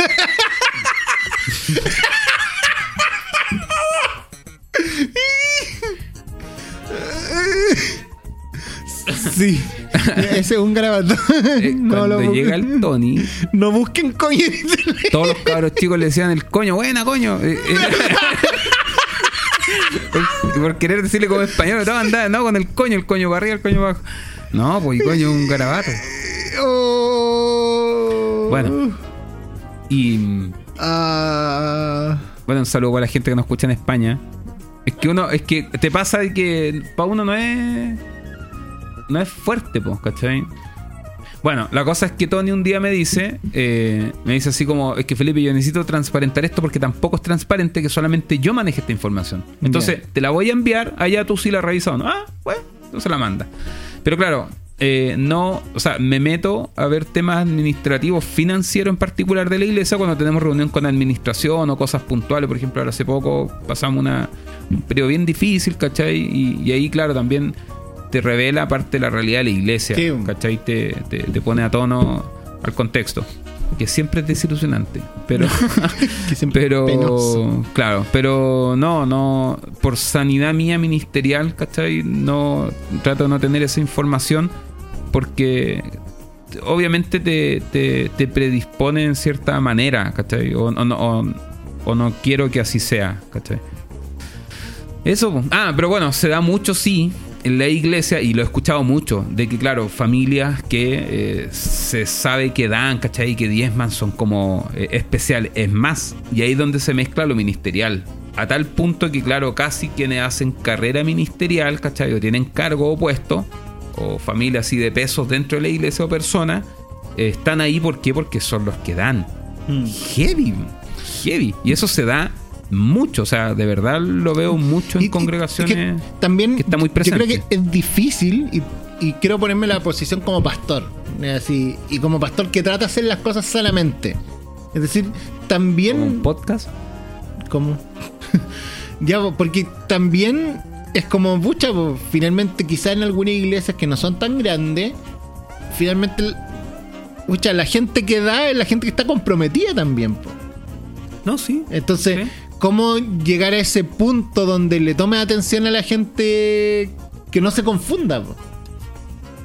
sí, ese es un garabato. Eh, no, cuando lo llega el Tony, no busquen coño. todos los cabros chicos le decían el coño, buena coño. Eh, eh. Por querer decirle como español, no, andaba, no, con el coño, el coño para arriba, el coño abajo. No, pues y coño, un garabato. Oh. Bueno. Y Ah, bueno, un saludo para la gente que nos escucha en España. Es que uno, es que te pasa de que para uno no es. No es fuerte, pues, ¿cachai? Bueno, la cosa es que Tony un día me dice, eh, me dice así como, es que Felipe, yo necesito transparentar esto porque tampoco es transparente que solamente yo maneje esta información. Entonces, te la voy a enviar, allá tú sí la revisas o no. Ah, bueno, entonces la manda. Pero claro, eh, no, o sea, me meto a ver temas administrativos, financieros en particular de la iglesia cuando tenemos reunión con administración o cosas puntuales. Por ejemplo, ahora hace poco pasamos una, un periodo bien difícil, ¿cachai? Y, y ahí, claro, también te revela parte de la realidad de la iglesia, Sí. ¿cachai? Te, te, te pone a tono al contexto. Que siempre es desilusionante, pero... que siempre Pero, penoso. claro, pero no, no, por sanidad mía ministerial, ¿cachai? No, trato de no tener esa información porque obviamente te, te, te predispone en cierta manera, ¿cachai? O, o no, o- o no quiero que así sea, ¿cachai? Eso, ah, pero bueno, se da mucho, sí, en la iglesia, y lo he escuchado mucho, de que, claro, familias que eh, se sabe que dan, ¿cachai? Que diezman son como eh, especiales. Es más, y ahí es donde se mezcla lo ministerial. A tal punto que, claro, casi quienes hacen carrera ministerial, ¿cachai? O tienen cargo o puesto, o familias así de pesos dentro de la iglesia o personas, eh, están ahí, ¿por qué? Porque son los que dan Mm. heavy, heavy. Y eso se da mucho, o sea, de verdad lo veo mucho en Y- congregaciones. es que también que está muy yo presente. creo que es difícil y, y quiero ponerme la posición como pastor ¿no? así y como pastor que trata de hacer las cosas sanamente es decir como un también podcast. como ya porque también es como pucha finalmente quizás en algunas iglesias que no son tan grandes finalmente pucha, la gente que da es la gente que está comprometida también. No, sí. Entonces, Sí. ¿Cómo llegar a ese punto donde le tome atención a la gente que no se confunda? po?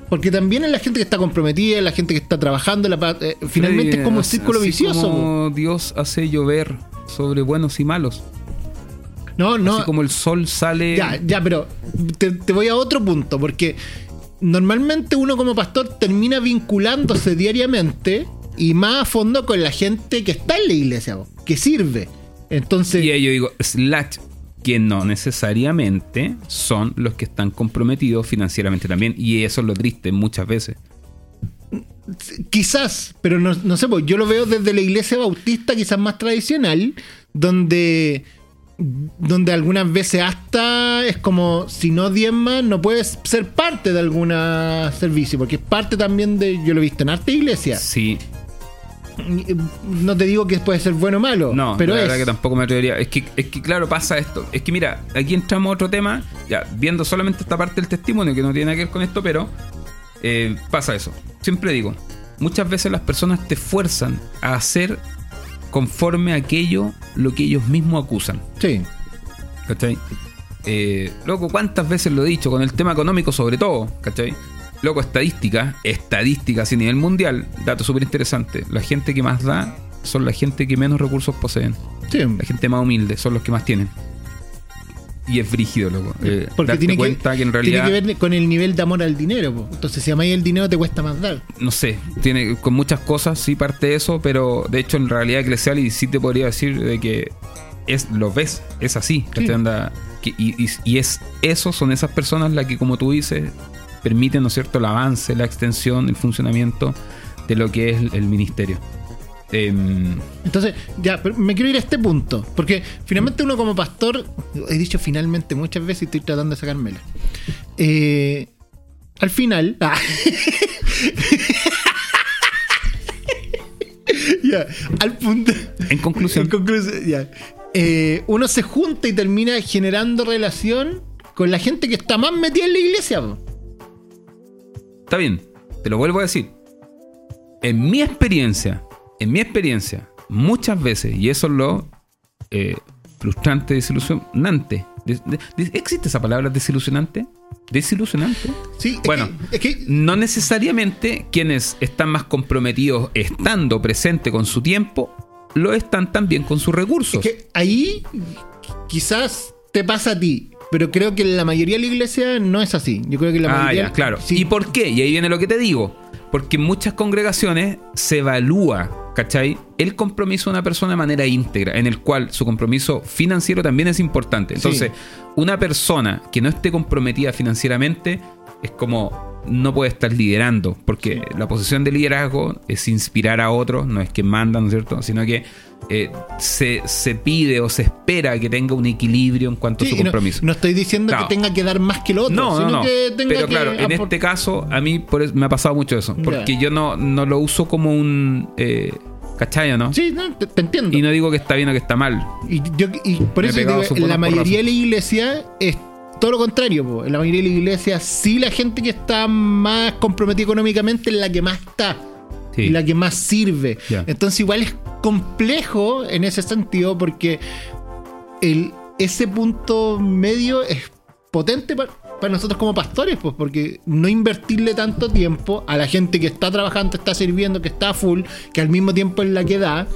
Porque también es la gente que está comprometida, la gente que está trabajando, la eh, finalmente Sí, es como un círculo vicioso. Como Dios hace llover sobre buenos y malos. No, no. Así como el sol sale. Ya, ya, pero te, te voy a otro punto, porque normalmente uno como pastor termina vinculándose diariamente y más a fondo con la gente que está en la iglesia, que sirve. Entonces, Y ahí yo digo, slash, que no necesariamente son los que están comprometidos financieramente también. Y eso es lo triste muchas veces. Quizás, pero no, no sé, pues yo lo veo desde la iglesia bautista, quizás más tradicional, donde, donde algunas veces hasta es como, si no diezma, no puedes ser parte de algún servicio, porque es parte también de, yo lo he visto en arte iglesia. Sí. No te digo que puede ser bueno o malo, No, pero la es... verdad que tampoco me atrevería. Es que, es que, claro, pasa esto. Es que, mira, aquí entramos a otro tema. Ya, viendo solamente esta parte del testimonio, que no tiene nada que ver con esto, pero eh, pasa eso. Siempre digo, muchas veces las personas te fuerzan a hacer conforme a aquello lo que ellos mismos acusan. Sí. ¿Cachai? Eh, loco, ¿cuántas veces lo he dicho? Con el tema económico sobre todo, ¿cachai? Loco, estadística, estadística a nivel mundial, dato súper interesante. La gente que más da son la gente que menos recursos poseen. Sí. La gente más humilde son los que más tienen. Y es brígido, loco. Eh, Porque tiene que, cuenta que, en realidad, tiene que ver con el nivel de amor al dinero. po. Entonces, si amáis el dinero, te cuesta más dar. no sé, tiene con muchas cosas, sí parte de eso, pero de hecho en realidad eclesial y sí te podría decir de que es lo ves, es así, Sí. ¿cachai? Anda, que- y, y- y es eso, son esas personas las que como tú dices, permiten, ¿no es cierto?, el avance, la extensión, el funcionamiento de lo que es el, el ministerio. Em, Entonces, ya, pero me quiero ir a este punto. Porque finalmente uno como pastor, he dicho finalmente muchas veces y estoy tratando de sacármela. Eh, al final. ah. ya, al punto. en conclusión, En conclusión, ya. Eh, uno se junta y termina generando relación con la gente que está más metida en la iglesia. po. Está bien, te lo vuelvo a decir. En mi experiencia, en mi experiencia, muchas veces, y eso es lo eh, frustrante, desilusionante. De- de- de- ¿Existe esa palabra desilusionante? ¿Desilusionante? Sí, es Bueno, que- es que No necesariamente quienes están más comprometidos estando presente con su tiempo, lo están también con sus recursos. Es que ahí quizás te pasa a ti, pero creo que en la mayoría de la iglesia no es así. Yo creo que la Ah, mayoría. ya, claro. sí, ¿Y por qué? Y ahí viene lo que te digo. Porque en muchas congregaciones se evalúa, ¿cachai? El compromiso de una persona de manera íntegra, en el cual su compromiso financiero también es importante. Entonces, una persona que no esté comprometida financieramente es como no puede estar liderando, porque la posición de liderazgo es inspirar a otros, no es que mandan, ¿no es cierto? Sino que eh, se, se pide o se espera que tenga un equilibrio en cuanto sí, a su no- compromiso. No, estoy diciendo Claro. que tenga que dar más que el otro, No, sino no, no. que tenga Pero que claro, en este caso, a mí por eso me ha pasado mucho eso. Porque yo no, no lo uso como un. Eh, ¿Cachai o no? Sí, no, te, te entiendo. Y no digo que está bien o que está mal. Y, yo, y por Me eso digo, la mayoría de la iglesia es todo lo contrario. po. En la mayoría de la iglesia, sí, la gente que está más comprometida económicamente es la que más está. Sí. y la que más sirve. Entonces igual es complejo en ese sentido porque el, ese punto medio es potente pa- para nosotros como pastores, pues porque no invertirle tanto tiempo a la gente que está trabajando, está sirviendo, que está a full, que al mismo tiempo es la que da,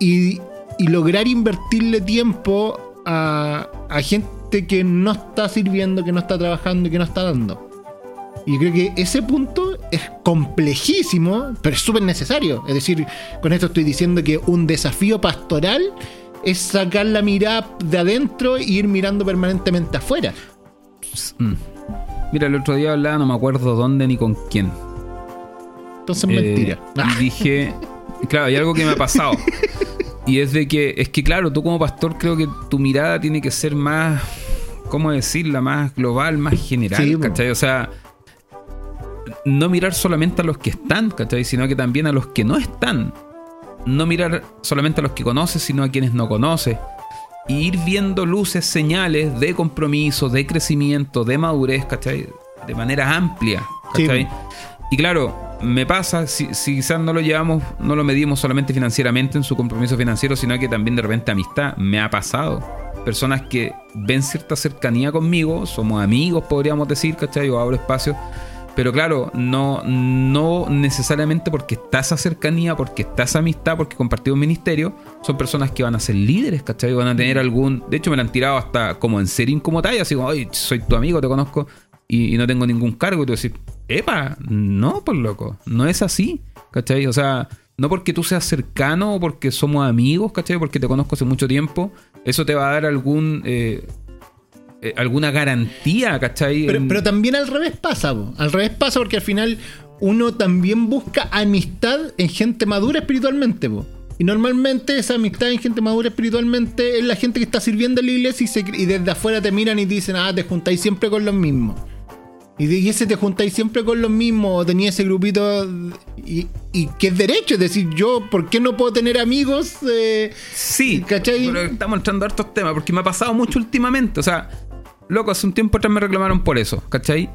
y, y lograr invertirle tiempo a, a gente que no está sirviendo, que no está trabajando y que no está dando. Y creo que ese punto es complejísimo, pero es súper necesario. Es decir, con esto estoy diciendo que un desafío pastoral es sacar la mirada de adentro e ir mirando permanentemente afuera. Mm. Mira, el otro día hablaba, no me acuerdo dónde ni con quién. Entonces, Eh, mentira. Y dije, claro, hay algo que me ha pasado. Y es de que, es que claro, tú como pastor creo que tu mirada tiene que ser más, ¿cómo decirla? Más global, más general, Sí, po. ¿cachai? O sea, no mirar solamente a los que están, ¿cachai? Sino que también a los que no están. No mirar solamente a los que conoces, sino a quienes no conoces. Y ir viendo luces, señales de compromiso, de crecimiento, de madurez, ¿cachai? De manera amplia, ¿cachai? Sí. Y claro, me pasa, si, si quizás no lo llevamos, no lo medimos solamente financieramente en su compromiso financiero, sino que también de repente amistad. Me ha pasado. Personas que ven cierta cercanía conmigo, somos amigos, podríamos decir, ¿cachai? O abro espacio. Pero claro, no, no necesariamente porque está esa cercanía, porque está esa amistad, porque compartimos un ministerio, son personas que van a ser líderes, ¿cachai? Van a tener algún. De hecho, me lo han tirado hasta como en serio como talla, así como, oye, soy tu amigo, te conozco, y, y no tengo ningún cargo. Y tú decís, epa, no, por loco, no es así, ¿cachai? O sea, no porque tú seas cercano o porque somos amigos, ¿cachai? Porque te conozco hace mucho tiempo, eso te va a dar algún. eh, eh, alguna garantía, ¿cachai? Pero, pero también al revés pasa, po. al revés pasa porque al final uno también busca amistad en gente madura espiritualmente, po. Y normalmente esa amistad en gente madura espiritualmente es la gente que está sirviendo en la iglesia y, se- y desde afuera te miran y te dicen, ah, te juntáis siempre con los mismos. Y, ese te juntáis siempre con los mismos, o tenía ese grupito, y, y que es derecho, es decir, yo, ¿por qué no puedo tener amigos? eh, Sí, ¿Cachai? pero estamos entrando a hartos temas porque me ha pasado mucho últimamente. O sea, loco, hace un tiempo atrás me reclamaron por eso, ¿cachai?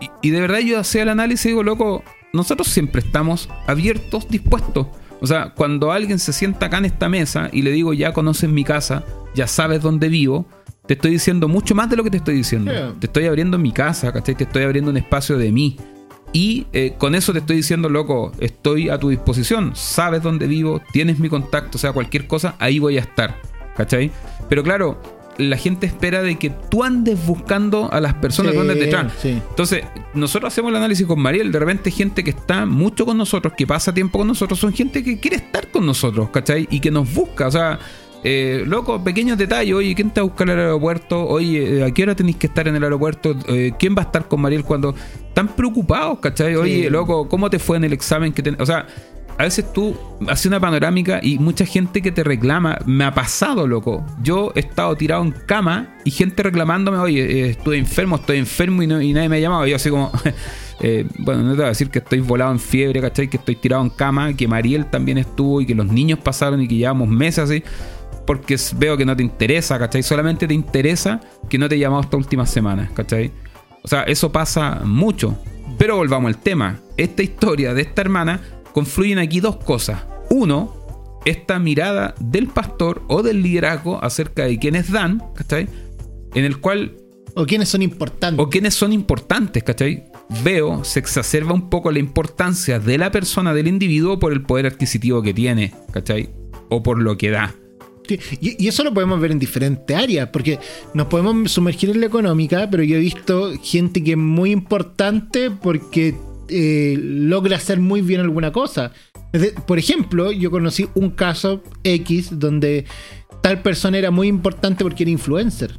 Y, y de verdad yo hacía el análisis y digo, loco, nosotros siempre estamos abiertos, dispuestos. O sea, cuando alguien se sienta acá en esta mesa y le digo, ya conoces mi casa, ya sabes dónde vivo, te estoy diciendo mucho más de lo que te estoy diciendo. Yeah. Te estoy abriendo mi casa, ¿cachai? Te estoy abriendo un espacio de mí. Y eh, con eso te estoy diciendo, loco, estoy a tu disposición. Sabes dónde vivo, tienes mi contacto, o sea, cualquier cosa, ahí voy a estar. ¿Cachai? Pero claro, la gente espera de que tú andes buscando a las personas Sí, que andan detrás. sí. Entonces, nosotros hacemos el análisis con Mariel. De repente, gente que está mucho con nosotros, que pasa tiempo con nosotros, son gente que quiere estar con nosotros, ¿cachai? Y que nos busca. O sea, eh, loco, pequeños detalles. Oye, ¿quién te va a buscar al aeropuerto? Oye, eh, ¿a qué hora tenéis que estar en el aeropuerto? Eh, ¿Quién va a estar con Mariel cuando están preocupados, ¿cachai? Oye, Sí. loco, ¿cómo te fue en el examen que ten-?" O sea, a veces tú haces una panorámica y mucha gente que te reclama, me ha pasado, loco. Yo he estado tirado en cama y gente reclamándome, oye, eh, estuve enfermo, estoy enfermo y, no- y nadie me ha llamado. Y yo así como, eh, bueno, no te voy a decir que estoy volado en fiebre, ¿cachai? Que estoy tirado en cama, que Mariel también estuvo y que los niños pasaron y que llevamos meses así. Porque veo que no te interesa, ¿cachai? Solamente te interesa que no te he llamado esta última semana, ¿cachai? O sea, eso pasa mucho. Pero volvamos al tema. Esta historia de esta hermana confluyen aquí dos cosas. Uno, esta mirada del pastor o del liderazgo acerca de quiénes dan, ¿cachai? En el cual, O quiénes son importantes. o quiénes son importantes, ¿cachai? Veo, se exacerba un poco la importancia de la persona, del individuo, por el poder adquisitivo que tiene, ¿cachai? O por lo que da. Y, y eso lo podemos ver en diferentes áreas, porque nos podemos sumergir en la económica, pero yo he visto gente que es muy importante porque eh, logra hacer muy bien alguna cosa. Por ejemplo, yo conocí un caso X donde tal persona era muy importante porque era influencer.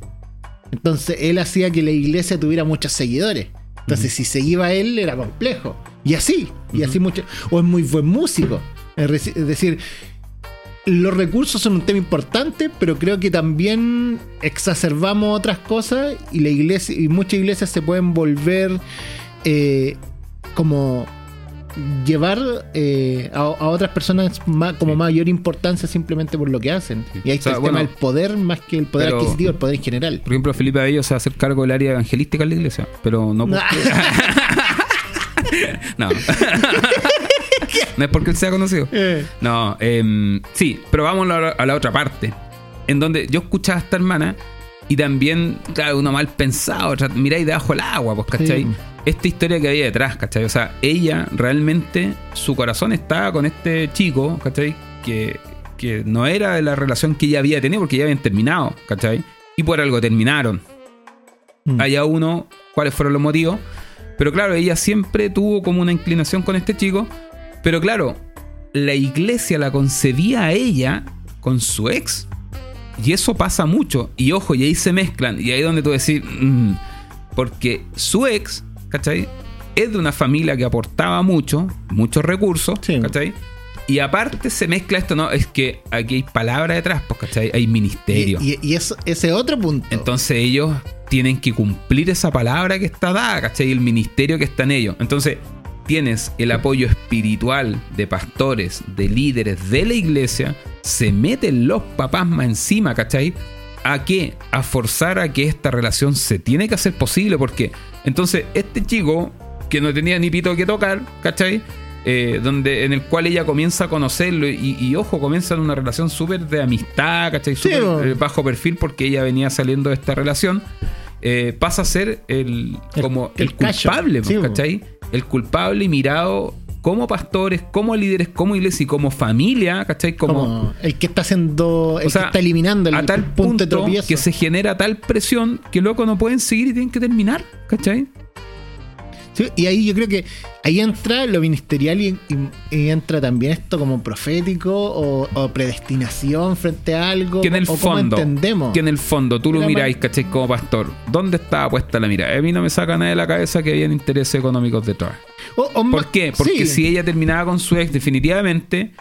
Entonces él hacía que la iglesia tuviera muchos seguidores. Entonces si se iba a él era complejo. Y así, y así mucho. O es muy buen músico. Es decir, los recursos son un tema importante, pero creo que también exacerbamos otras cosas y la iglesia y muchas iglesias se pueden volver eh, como llevar eh, a, a otras personas como mayor importancia simplemente por lo que hacen. Sí. Y ahí O sea, está el bueno, tema del poder más que el poder pero- adquisitivo, el poder en general. Por ejemplo, Felipe Abello se va a hacer cargo del área evangelística en la iglesia, pero no No. no es porque él sea conocido. Eh, No, em, sí, pero vamos a la, a la otra parte. En donde yo escuchaba a esta hermana y también, claro, uno mal pensado, miráis debajo del agua, pues, ¿cachai? Sí. Esta historia que había detrás, ¿cachai? O sea, ella realmente, su corazón estaba con este chico, ¿cachai? Que, que no era de la relación que ella había tenido porque ya habían terminado, ¿cachai? Y por algo terminaron. mm. Allá uno, cuáles fueron los motivos. Pero claro, ella siempre tuvo como una inclinación con este chico. Pero claro, la iglesia la concebía a ella con su ex. Y eso pasa mucho. Y ojo, y ahí se mezclan. Y ahí es donde tú decís, mm, porque su ex, ¿cachai? Es de una familia que aportaba mucho, muchos recursos, Sí. ¿cachai? Y aparte se mezcla esto, ¿no? Es que aquí hay palabra detrás, pues, ¿cachai? Hay ministerio. Y, y- y eso- ese otro punto. Entonces ellos tienen que cumplir esa palabra que está dada, ¿cachai? El ministerio que está en ellos. Entonces tienes el apoyo espiritual de pastores, de líderes de la iglesia, se meten los papás más encima, ¿cachai? ¿A qué? A forzar a que esta relación se tiene que hacer posible, porque entonces este chico que no tenía ni pito que tocar, ¿cachai? Eh, donde, en el cual ella comienza a conocerlo y, y, ojo, comienzan una relación súper de amistad, ¿cachai? Súper, eh, bajo perfil porque ella venía saliendo de esta relación, eh, pasa a ser el, El- como el, culpable, Sí. ¿cachai? El culpable y mirado como pastores, como líderes, como iglesia y como familia, ¿cachai? Como, como el que está haciendo, el o sea, que está eliminando el a tal punto, punto de tropiezo. que se genera tal presión que loco no pueden seguir y tienen que terminar, ¿cachai? Sí, y ahí yo creo que ahí entra lo ministerial y, y- y entra también esto como profético o, o predestinación frente a algo. Que en el o fondo, entendemos. que en el fondo tú lo miráis, ¿cachai? Como pastor, ¿dónde estaba puesta la mirada? A mí no me saca nada de la cabeza que habían intereses económicos detrás. O- ¿Por qué? Porque sí. si ella terminaba con su ex definitivamente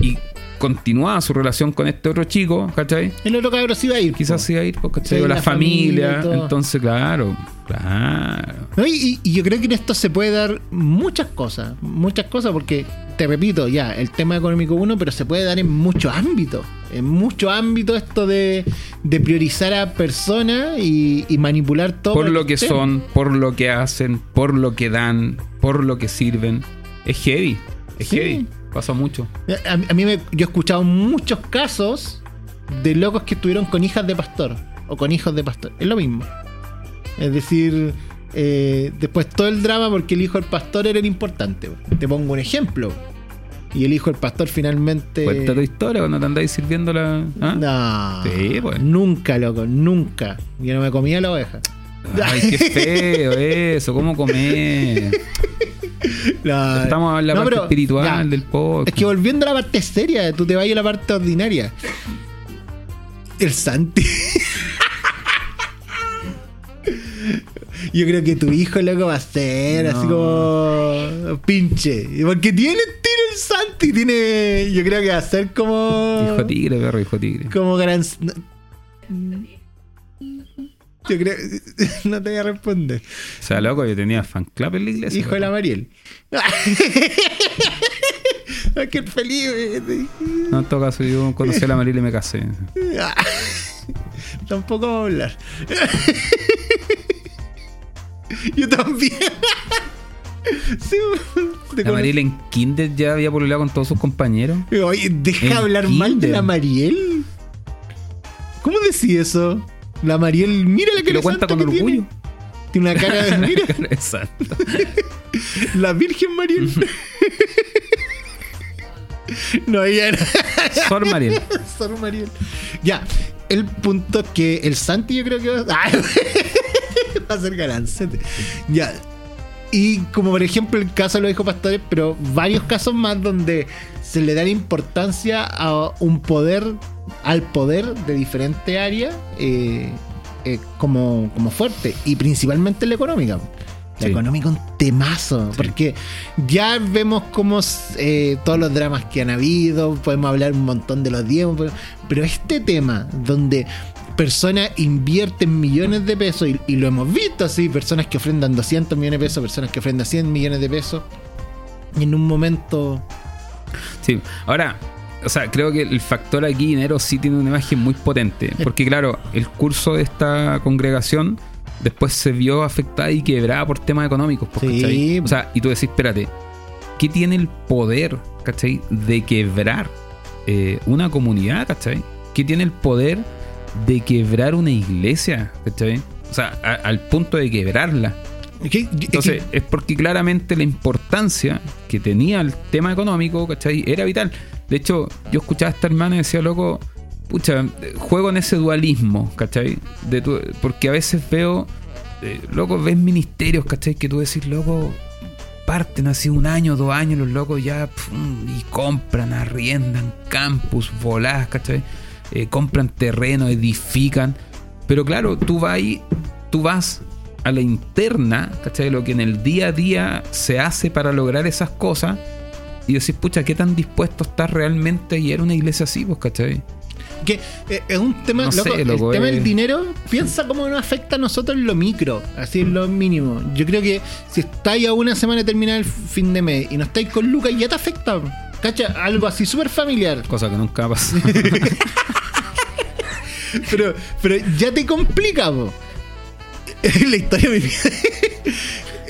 y continuaba su relación con este otro chico, ¿cachai? El otro cabro sí iba a ir. Quizás se iba a ir, ¿cachai? Sí, O la, la familia entonces, claro, claro. ¿No? Y, yo creo que en esto se puede dar muchas cosas, muchas cosas, porque te repito, ya, el tema económico uno, pero se puede dar en muchos ámbitos. En muchos ámbitos esto de, de priorizar a personas y, y manipular todo. Por lo que son, por lo que hacen, por lo que dan, por lo que sirven. Es heavy. Es Sí. heavy. Pasa mucho. A, a mí me, yo he escuchado muchos casos de locos que estuvieron con hijas de pastor o con hijos de pastor. Es lo mismo. Es decir, eh, después todo el drama porque el hijo del pastor era el importante. Te pongo un ejemplo. Y el hijo del pastor finalmente. Cuenta tu historia cuando te andáis sirviendo la. ¿ah? No. Sí, pues. Nunca, loco, nunca. Yo no me comía la oveja. Ay, qué feo eso. ¿Cómo comer? La- Estamos en la No, parte pero, espiritual ya. del podcast. Es que volviendo a la parte seria, tú te vas a la parte ordinaria. El Santi. Yo creo que tu hijo, loco, va a ser así No. como pinche. Porque tiene tiro el Santi. Tiene. Yo creo que va a ser como. Hijo tigre, perro, hijo tigre. Como gran. Yo creo. No te voy a responder. O sea, loco, yo tenía fan club en la iglesia. Hijo de la. Mariel. Qué feliz. eh. No, en todo caso, yo conocí a la Mariela y me casé. Tampoco vamos a hablar. Yo también. Sí, La Mariela en Kinder ya había pololeado con todos sus compañeros. Oye, deja hablar mal de la Mariel. ¿Cómo decís eso? La Mariel, mira la Que lo cuenta santa con que orgullo. Tiene. Tiene una cara de. Mira, Exacto. la Virgen Mariel. no, ella era. Sor Mariel. Sor Mariel. Ya, el punto es que el Santi yo creo que va, ¡Ay! va a ser galancete. Ya. Y como por ejemplo el caso de los hijos pastores, pero varios casos más donde se le da importancia a un poder, al poder de diferente área eh, eh, como, como fuerte. Y principalmente la económica. La Sí. económica un temazo. Sí. Porque ya vemos cómo eh, todos los dramas que han habido, podemos hablar un montón de los diezmos, pero, pero este tema donde personas invierten millones de pesos, y, y lo hemos visto así, personas que ofrendan 200 millones de pesos, personas que ofrendan 100 millones de pesos, y en un momento... Sí, ahora, o sea, creo que el factor aquí dinero sí tiene una imagen muy potente. Porque, claro, el curso de esta congregación después se vio afectada y quebrada por temas económicos. pues, Sí. ¿cachai? O sea, y tú decís, espérate, ¿qué tiene el poder, ¿cachai? De quebrar eh, una comunidad, ¿cachai? ¿Qué tiene el poder de quebrar una iglesia, ¿cachai? O sea, a- al punto de quebrarla. es que- es que- Entonces, es porque claramente la importancia que tenía el tema económico, ¿cachai? Era vital. De hecho, yo escuchaba a esta hermana y decía, loco, pucha, juego en ese dualismo, ¿cachai? De tu- porque a veces veo, eh, loco, ves ministerios, ¿cachai? Que tú decís, loco, parten así un año, dos años, los locos ya y compran, arriendan campus, volás, ¿cachai? Eh, compran terreno, edifican. Pero claro, tú vas ahí, tú vas a la interna, ¿cachai? Lo que en el día a día se hace para lograr esas cosas. Y decís, pucha, ¿qué tan dispuesto estás realmente a a una iglesia así, pues, cachai? que eh, es un tema, No sé, loco, el tema eh. del dinero, piensa cómo nos afecta a nosotros en lo micro, así en lo mínimo. Yo creo que si estáis a una semana de terminar el fin de mes y no estáis con Lucas, ya te afecta. ¿Cacha? Algo así súper familiar. Cosa que nunca pasa. Pero, pero ya te complica, po. la historia de mi vida.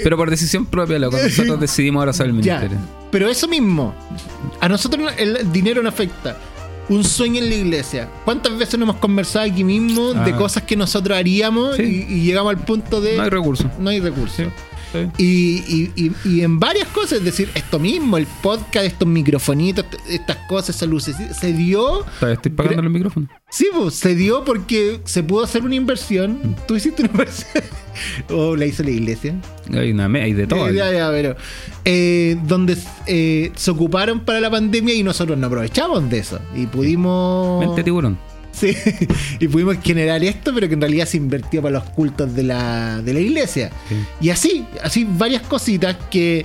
Pero por decisión propia, loco, nosotros decidimos ahora saber el Ya. ministerio. Pero eso mismo, a nosotros no- el dinero no afecta. Un sueño en la iglesia. ¿Cuántas veces no hemos conversado aquí mismo de Ah. cosas que nosotros haríamos Sí. y, y llegamos al punto de No hay recursos. no hay recursos? Sí. Y, y- y- y en varias cosas, es decir, esto mismo, el podcast, estos microfonitos, estas cosas, esas luces, se dio, Estoy pagando los micrófonos. sí, pues, se dio porque se pudo hacer una inversión. Tú hiciste una inversión, o la hizo la iglesia. Hay una hay de todo. Ya, ya, pero, eh, donde eh, se ocuparon para la pandemia y nosotros no aprovechamos de eso. Y pudimos. Mente tiburón. Sí, y pudimos generar esto, pero que en realidad se invirtió para los cultos de la, de la iglesia. Sí. Y así, así varias cositas que,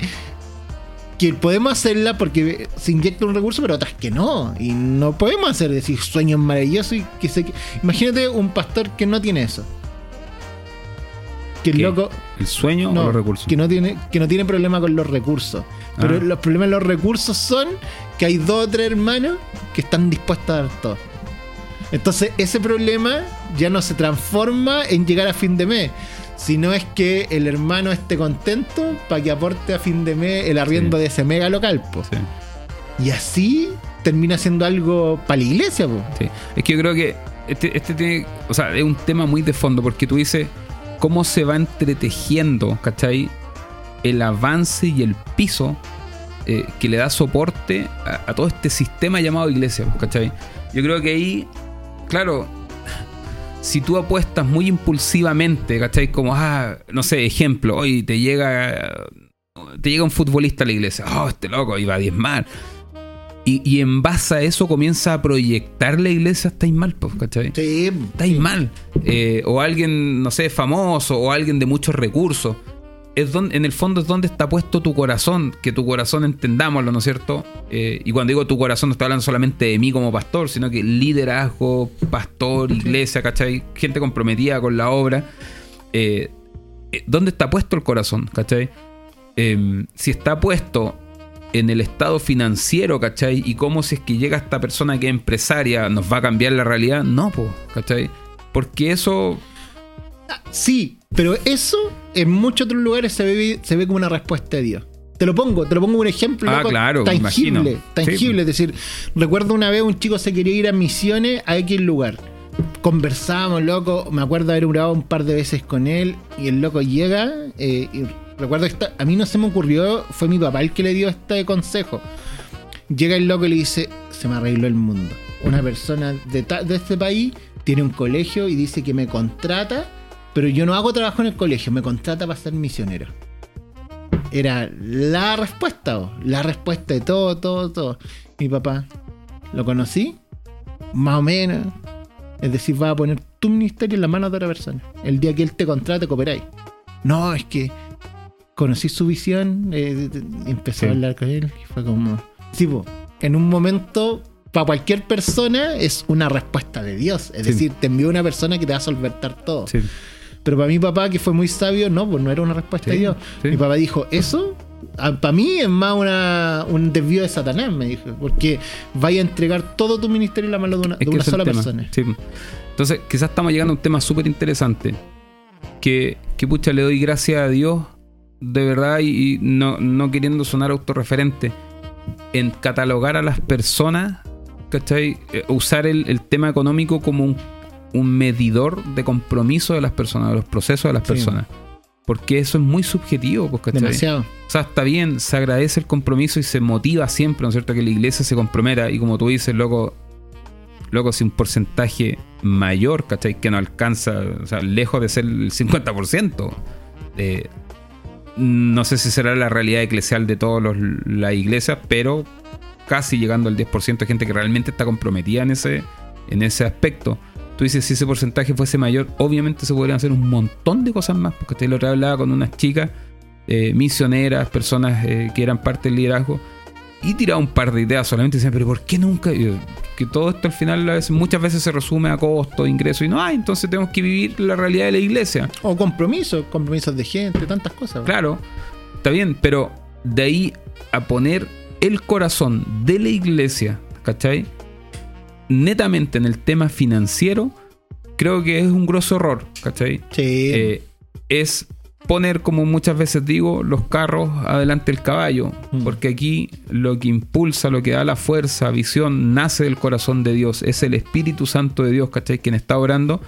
que podemos hacerla porque se inyecta un recurso, pero otras que no. Y no podemos hacer decir sueños maravillosos y que se. Imagínate un pastor que no tiene eso. Que el ¿Qué? loco. ¿El sueño No, o los recursos? Que no tiene, que no tiene problema con los recursos. Pero Ah. los problemas de los recursos son que hay dos o tres hermanos que están dispuestos a dar todo. Entonces, ese problema ya no se transforma en llegar a fin de mes, sino es que el hermano esté contento para que aporte a fin de mes el arriendo Sí. de ese mega local. po. Sí, Y así termina siendo algo para la iglesia. po. sí. Es que yo creo que este, este tiene, o sea, es un tema muy de fondo porque tú dices cómo se va entretejiendo, ¿cachai? El avance y el piso eh, que le da soporte a, a todo este sistema llamado iglesia, ¿cachai? Yo creo que ahí, claro, si tú apuestas muy impulsivamente, ¿cachai? Como, ah, no sé, ejemplo, hoy te llega, te llega un futbolista a la iglesia, oh, este loco iba a diezmar. Y, y en base a eso comienza a proyectar la iglesia, estáis mal, pues, ¿cachai? Sí, estáis mal. Eh, o alguien, no sé, famoso, o alguien de muchos recursos. Es donde, en el fondo es donde está puesto tu corazón, que tu corazón entendámoslo, ¿no es cierto? Eh, y cuando digo tu corazón no estoy hablando solamente de mí como pastor, sino que liderazgo, pastor, iglesia, ¿cachai? Gente comprometida con la obra. Eh, eh, ¿Dónde está puesto el corazón, ¿cachai? Eh, si está puesto en el estado financiero, ¿cachai? Y cómo si es que llega esta persona que es empresaria nos va a cambiar la realidad, no, pues, ¿cachai? Porque eso Sí, pero eso en muchos otros lugares se ve, se ve como una respuesta de Dios. Te lo pongo, te lo pongo un ejemplo Ah, loco, claro, tangible, imagino. tangible. Sí. Es decir, recuerdo una vez un chico se quería ir a misiones a X lugar. Conversábamos, loco. Me acuerdo haber grabado un par de veces con él y el loco llega. eh, y recuerdo que esta- a mí no se me ocurrió, fue mi papá el que le dio este consejo. Llega el loco y le dice: Se me arregló el mundo. Una persona de, ta- de este país tiene un colegio y dice que me contrata, pero yo no hago trabajo en el colegio, me contrata para ser misionero. Era la respuesta, oh, la respuesta de todo, todo, todo. Mi papá, ¿lo conocí? Más o menos. Es decir, va a poner tu ministerio en las manos de otra persona. El día que él te contrate, cooperáis. No, es que conocí su visión, eh, Sí. a hablar con él y fue como... Sí, po, en un momento, para cualquier persona es una respuesta de Dios. Es Sí. decir, te envió una persona que te va a solventar todo. Sí. Pero para mi papá, que fue muy sabio, no, pues no era una respuesta Sí, de Dios. sí. Mi papá dijo, eso, para mí es más una, un desvío de Satanás, me dijo. Porque vaya a entregar todo tu ministerio en la mano de una, de una sola persona. Sí. Entonces, quizás estamos llegando a un tema súper interesante. Que, que pucha, le doy gracias a Dios, de verdad, y, y no, no queriendo sonar autorreferente, en catalogar a las personas, ¿cachai? Eh, usar el, el tema económico como un, un medidor de compromiso de las personas, de los procesos de las Sí. personas. Porque eso es muy subjetivo, pues, ¿cachai? Demasiado. O sea, está bien, se agradece el compromiso y se motiva siempre, ¿no es cierto? Que la iglesia se comprometa y como tú dices, loco, loco, si un porcentaje mayor, ¿cachai? Que no alcanza, o sea, lejos de ser el 50%. eh, no sé si será la realidad eclesial de todas las iglesias, pero casi llegando al 10% de gente que realmente está comprometida en ese, en ese aspecto. Tú dices, si ese porcentaje fuese mayor, obviamente se podrían hacer un montón de cosas más. Porque te lo otra hablaba con unas chicas eh, misioneras, personas eh, que eran parte del liderazgo, y tiraba un par de ideas solamente. Decían, pero ¿por qué nunca? Yo, que todo esto al final a veces- muchas veces se resume a costo, ingreso, y no hay, entonces tenemos que vivir la realidad de la iglesia. O compromisos, compromisos de gente, tantas cosas. Claro, está bien, pero de ahí a poner el corazón de la iglesia, ¿cachai? Netamente en el tema financiero, creo que es un grosso error, ¿cachai? Sí. Eh, es poner, como muchas veces digo, los carros adelante del caballo, Mm. porque aquí lo que impulsa, lo que da la fuerza, visión, nace del corazón de Dios, es el Espíritu Santo de Dios, ¿cachai? Quien está orando.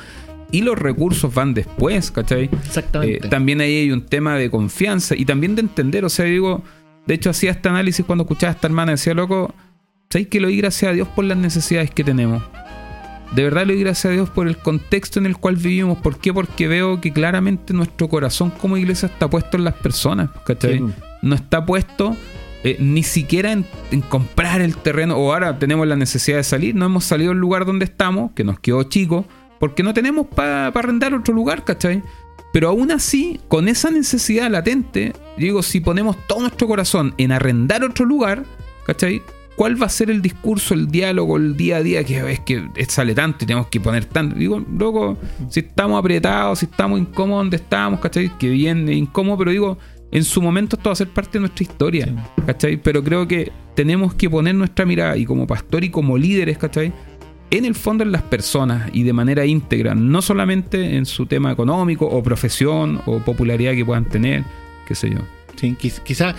Y los recursos van después, ¿cachai? Exactamente. Eh, también ahí hay un tema de confianza y también de entender, o sea, digo, de hecho hacía este análisis cuando escuchaba a esta hermana, decía, loco, ¿sabes que le doy gracias a Dios por las necesidades que tenemos? De verdad le doy gracias a Dios por el contexto en el cual vivimos. ¿Por qué? Porque veo que claramente nuestro corazón como iglesia está puesto en las personas, ¿cachai? Sí. No está puesto eh, ni siquiera en, en comprar el terreno, o ahora tenemos la necesidad de salir, no hemos salido del lugar donde estamos, que nos quedó chico, porque no tenemos para arrendar otro lugar, ¿cachai? Pero aún así, con esa necesidad latente, digo, si ponemos todo nuestro corazón en arrendar otro lugar, ¿cachai? ¿Cuál va a ser el discurso, el diálogo, el día a día? Que es que sale tanto y tenemos que poner tanto. Digo, loco, si estamos apretados, si estamos incómodos donde estamos, ¿cachai? Que bien, incómodo, pero digo, en su momento esto va a ser parte de nuestra historia, ¿cachai? Pero creo que tenemos que poner nuestra mirada y como pastor y como líderes, ¿cachai? en el fondo en las personas y de manera íntegra, no solamente en su tema económico o profesión o popularidad que puedan tener, qué sé yo. Sí, quiz- quizá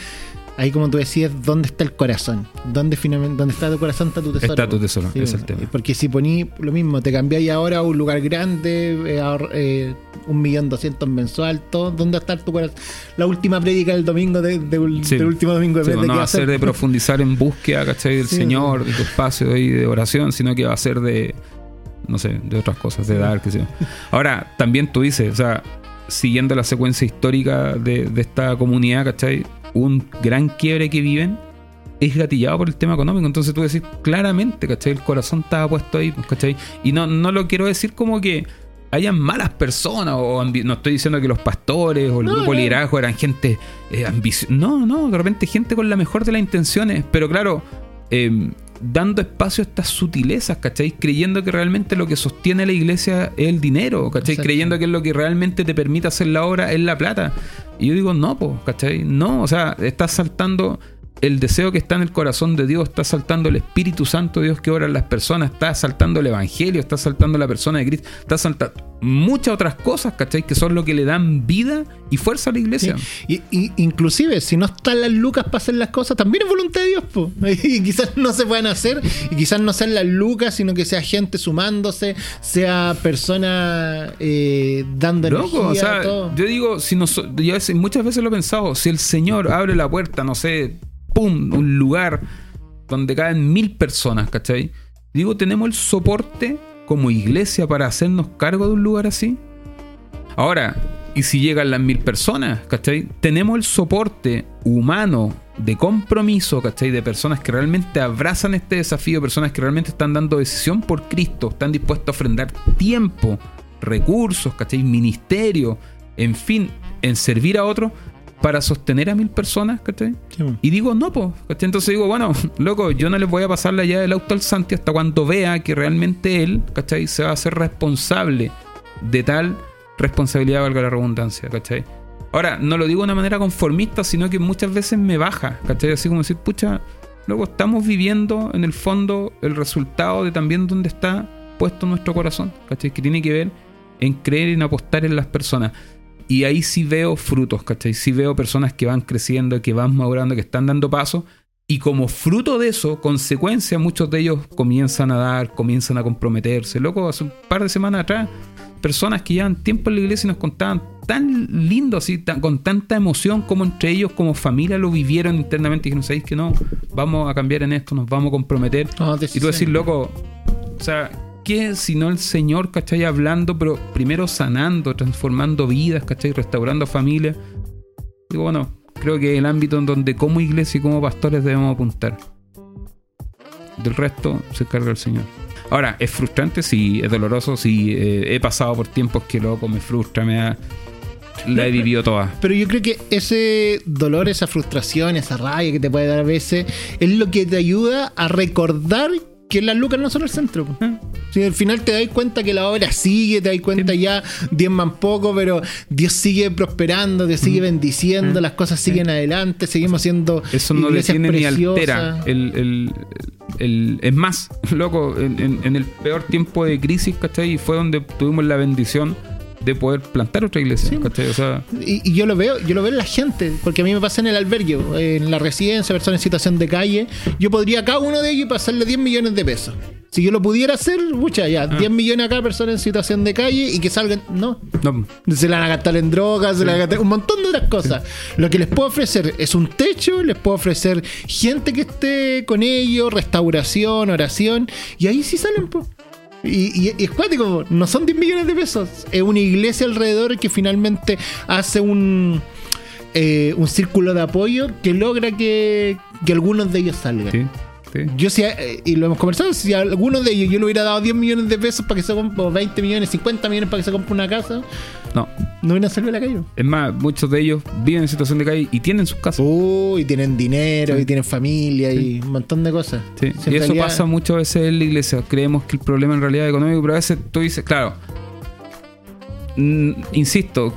ahí como tú decías, ¿dónde está el corazón? ¿Dónde finalmente, dónde está tu corazón está tu tesoro? Está tu tesoro, Sí, es el tema. Porque si poní lo mismo, te cambiáis ahora a un lugar grande, eh, eh, un millón doscientos mensual, todo, ¿dónde está tu corazón? La última prédica del domingo de, de- del último domingo de Sí, de no va a ser de profundizar en búsqueda, ¿cachai? Del Sí. Señor, de tu espacio y de oración, sino que va a ser de, no sé, de otras cosas, de dar, qué sé yo. Ahora, también tú dices, o sea, siguiendo la secuencia histórica de, de esta comunidad, ¿cachai? Un gran quiebre que viven es gatillado por el tema económico. Entonces tú decís claramente, ¿cachai? El corazón estaba puesto ahí, ¿cachai? Y no, no lo quiero decir como que hayan malas personas o no estoy diciendo que los pastores o el No, grupo no. liderazgo eran gente eh, ambicio- no no de repente gente con la mejor de las intenciones pero claro eh, dando espacio a estas sutilezas ¿cachai? creyendo que realmente lo que sostiene la iglesia es el dinero ¿cachai? Exacto. creyendo que es lo que realmente te permite hacer la obra es la plata y yo digo no pues ¿cachai? no o sea estás saltando el deseo que está en el corazón de Dios, está saltando el Espíritu Santo de Dios que obra en las personas, está saltando el Evangelio, está saltando la persona de Cristo, está saltando muchas otras cosas, ¿cachai? Que son lo que le dan vida y fuerza a la iglesia. Y, y- inclusive, si no están las lucas para hacer las cosas, también es voluntad de Dios, po. Y quizás no se puedan hacer, y quizás no sean las lucas, sino que sea gente sumándose, sea persona eh, dando Loco, o energía, sea, todo. yo digo, si nos, yo veces- muchas veces lo he pensado, si el Señor abre la puerta, no sé, pum, un lugar donde caen mil personas, ¿cachai? Digo, ¿tenemos el soporte como iglesia para hacernos cargo de un lugar así? Ahora, ¿y si llegan las mil personas, ¿cachai? Tenemos el soporte humano de compromiso, ¿cachai? De personas que realmente abrazan este desafío, personas que realmente están dando decisión por Cristo, están dispuestos a ofrendar tiempo, recursos, ¿cachai? Ministerio, en fin, en servir a otros para sostener a mil personas, ¿cachai? Sí. Y digo, no, pues. Entonces digo, bueno, loco, yo no les voy a pasar la llave del auto al Santi hasta cuando vea que realmente él, ¿cachai? Se va a hacer responsable de tal responsabilidad, valga la redundancia, ¿cachai? Ahora, no lo digo de una manera conformista, sino que muchas veces me baja, ¿cachai? Así como decir, pucha, luego estamos viviendo en el fondo el resultado de también donde está puesto nuestro corazón, ¿cachai? Que tiene que ver en creer y en apostar en las personas. Y ahí sí veo frutos, ¿cachai? Sí veo personas que van creciendo, que van madurando, que están dando pasos. Y como fruto de eso, consecuencia, muchos de ellos comienzan a dar, comienzan a comprometerse. Loco, hace un par de semanas atrás, personas que llevan tiempo en la iglesia y nos contaban tan lindo, así, tan- con tanta emoción como entre ellos, como familia, lo vivieron internamente y dijeron, ¿sabéis que no? Vamos a cambiar en esto, nos vamos a comprometer. Y tú decís, loco, o sea, ¿qué si no el Señor, ¿cachai? Hablando, pero primero sanando, transformando vidas, ¿cachai? Restaurando familias. Digo, bueno, creo que es el ámbito en donde como iglesia y como pastores debemos apuntar. Del resto se encarga el Señor. Ahora, ¿es frustrante? Sí, es doloroso. Sí, eh, he pasado por tiempos que loco, me frustra, me da... La he vivido toda. Pero yo creo que ese dolor, esa frustración, esa rabia que te puede dar a veces, es lo que te ayuda a recordar que las lucas no son el centro. po. Si al final te das cuenta que la obra sigue, te das cuenta ya, diezman poco, pero Dios sigue prosperando, te sigue bendiciendo, las cosas siguen adelante, seguimos siendo Eso no iglesias detiene ni altera. El, el- el- es más, loco, en, el peor tiempo de crisis, ¿cachai? Fue donde tuvimos la bendición de poder plantar otra iglesia, Sí. ¿cachai? O sea, Y, y yo lo veo, yo lo veo en la gente, porque a mí me pasa en el albergue, en la residencia, personas en situación de calle, yo podría a cada uno de ellos pasarle 10 millones de pesos. Si yo lo pudiera hacer, mucha ya, 10 millones a cada persona en situación de calle y que salgan, no, no, se la van a gastar en drogas, se la van a gastar un montón de otras cosas. Lo que les puedo ofrecer es un techo, les puedo ofrecer gente que esté con ellos, restauración, oración, y ahí sí salen, po. Y, y- y es cuático, no son 10 millones de pesos, es una iglesia alrededor que finalmente hace un, eh, un círculo de apoyo que logra que, que algunos de ellos salgan. sí, sí. Yo si, eh, y lo hemos conversado, si a alguno de ellos yo le hubiera dado 10 millones de pesos para que se compre, o 20 millones, 50 millones para que se compre una casa, No. no hubieran salido a la calle. Es más, muchos de ellos viven en situación de calle y tienen sus casas. Uy, tienen dinero, Sí. y tienen familia, y un montón de cosas. Sí, Si y eso realidad- pasa muchas veces en la iglesia. Creemos que el problema en realidad es económico, pero a veces tú dices, claro, insisto,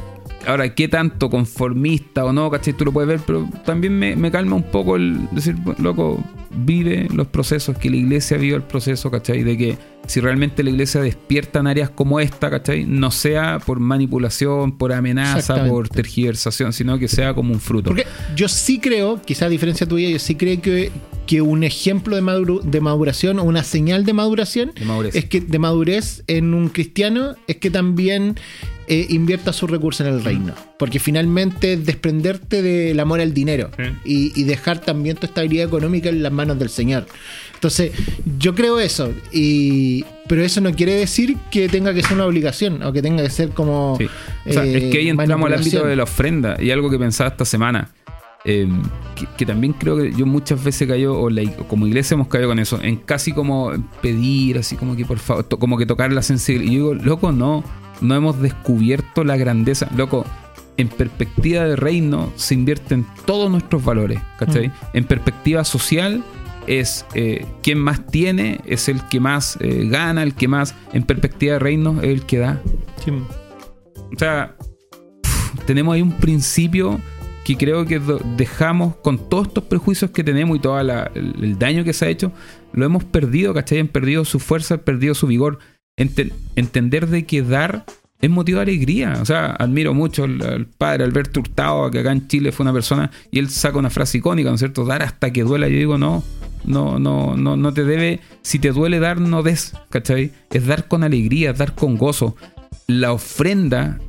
Ahora, ¿qué tanto conformista o no, cachai? Tú lo puedes ver, pero también me, me calma un poco el decir, loco, vive los procesos, que la iglesia viva el proceso, ¿cachai? De que si realmente la iglesia despierta en áreas como esta, ¿cachai? No sea por manipulación, por amenaza, por tergiversación, sino que sea como un fruto. Porque yo sí creo, quizá a diferencia tuya, yo sí creo que, que un ejemplo de, de maduración o una señal de maduración De es que de madurez en un cristiano es que también eh, invierta sus recursos en el reino. Porque finalmente es desprenderte del amor al dinero y, y dejar también tu estabilidad económica en las manos del Señor. Entonces, yo creo eso. Y, pero eso no quiere decir que tenga que ser una obligación o que tenga que ser como. Sí. O sea, eh, es que ahí entramos al ámbito de la ofrenda y algo que pensaba esta semana. eh, que, que también creo que yo muchas veces cayó, o la- como iglesia hemos caído con eso, en casi como pedir, así como que por favor, to- como que tocar la sensibilidad. Y yo digo, loco, no, no hemos descubierto la grandeza. Loco, en perspectiva de reino se invierten todos nuestros valores, ¿cachai? Mm. En perspectiva social es eh, quien más tiene, es el que más eh, gana, el que más, en perspectiva de reino, es el que da. Sí. O sea, tenemos ahí un principio que creo que dejamos con todos estos prejuicios que tenemos y todo el, el daño que se ha hecho, lo hemos perdido, ¿cachai? Han perdido su fuerza, han perdido su vigor. Ente- entender de que dar es motivo de alegría. O sea, admiro mucho al, padre Alberto Hurtado, que acá en Chile fue una persona, y él saca una frase icónica, ¿no es cierto? Dar hasta que duela. Yo digo, no, no, no, no, no te debe, si te duele dar, no des, ¿cachai? Es dar con alegría, dar con gozo. La ofrenda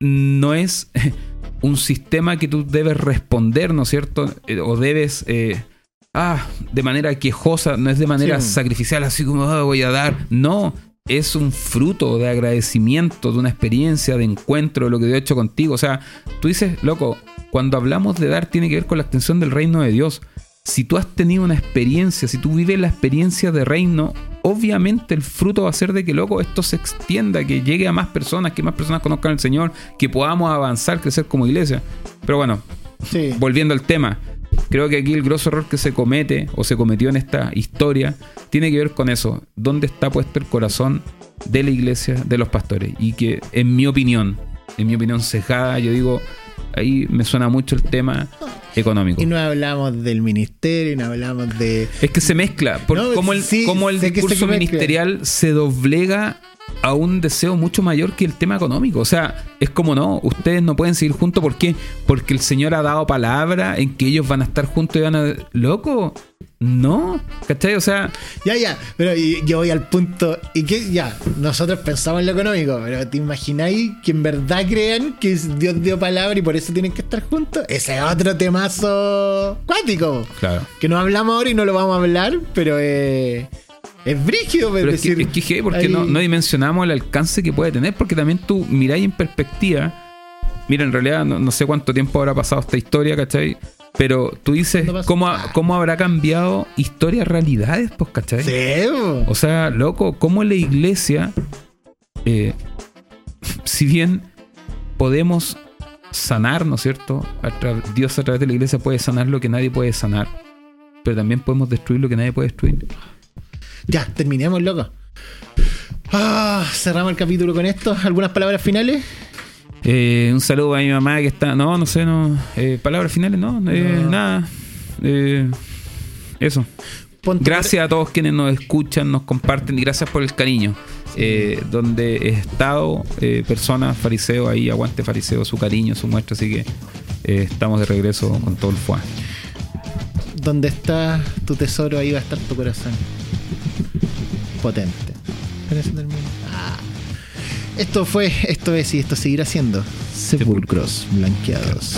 no es un sistema que tú debes responder, ¿no es cierto? Eh, O debes, eh, ah, de manera quejosa, no es de manera Sí. sacrificial, así como "Ah, voy a dar. No, es un fruto de agradecimiento, de una experiencia, de encuentro, de lo que Dios ha hecho contigo. O sea, tú dices, loco, cuando hablamos de dar tiene que ver con la extensión del reino de Dios. Si tú has tenido una experiencia, si tú vives la experiencia de reino, obviamente el fruto va a ser de que, loco, esto se extienda, que llegue a más personas, que más personas conozcan al Señor, que podamos avanzar, crecer como iglesia. Pero bueno, Sí. volviendo al tema, creo que aquí el grosso error que se comete o se cometió en esta historia tiene que ver con eso. ¿Dónde está puesto el corazón de la iglesia, de los pastores? Y que, en mi opinión, en mi opinión cejada, yo digo, ahí me suena mucho el tema económico. Y no hablamos del ministerio, y no hablamos de. Es que se mezcla, por No, cómo el, sí, cómo el sé que se discurso ministerial se doblega a un deseo mucho mayor que el tema económico. O sea, es como no, ustedes no pueden seguir juntos. ¿Por qué? Porque el Señor ha dado palabra en que ellos van a estar juntos y van a. ¡Loco! No, ¿cachai? O sea, Ya, ya, pero yo voy al punto. Y que ya, nosotros pensamos en lo económico, pero ¿te imagináis que en verdad crean que Dios dio palabra y por eso tienen que estar juntos? Ese es otro temazo cuático. claro. Que no hablamos ahora y no lo vamos a hablar, pero eh, es brígido, Pero es que, decir. es que, porque ahí- no, no dimensionamos el alcance que puede tener, porque también tú miráis en perspectiva. Mira, en realidad no, no sé cuánto tiempo habrá pasado esta historia, ¿cachai? Pero tú dices. ¿cómo, ha- cómo habrá cambiado historia a realidades, pues, ¿cachai? Sí. O sea, loco, ¿cómo la iglesia, eh, si bien podemos sanar, ¿no es cierto? A Dios a través de la iglesia puede sanar lo que nadie puede sanar, pero también podemos destruir lo que nadie puede destruir. Ya, terminemos, loco. Ah, cerramos el capítulo con esto. ¿Algunas palabras finales? Eh, un saludo a mi mamá que está. No, no sé, no. eh, palabras finales, no, eh, No. nada. Eh, eso. Ponte- Gracias a todos quienes nos escuchan, nos comparten y gracias por el cariño. Eh, donde he estado, eh, personas, fariseos ahí, aguante fariseo, su cariño, su muestra, así que eh, estamos de regreso con todo el fuá. Donde está tu tesoro, ahí va a estar tu corazón. Potente. Con eso termino. Ah. Esto fue, esto es y esto seguirá siendo Sepulcros Blanqueados.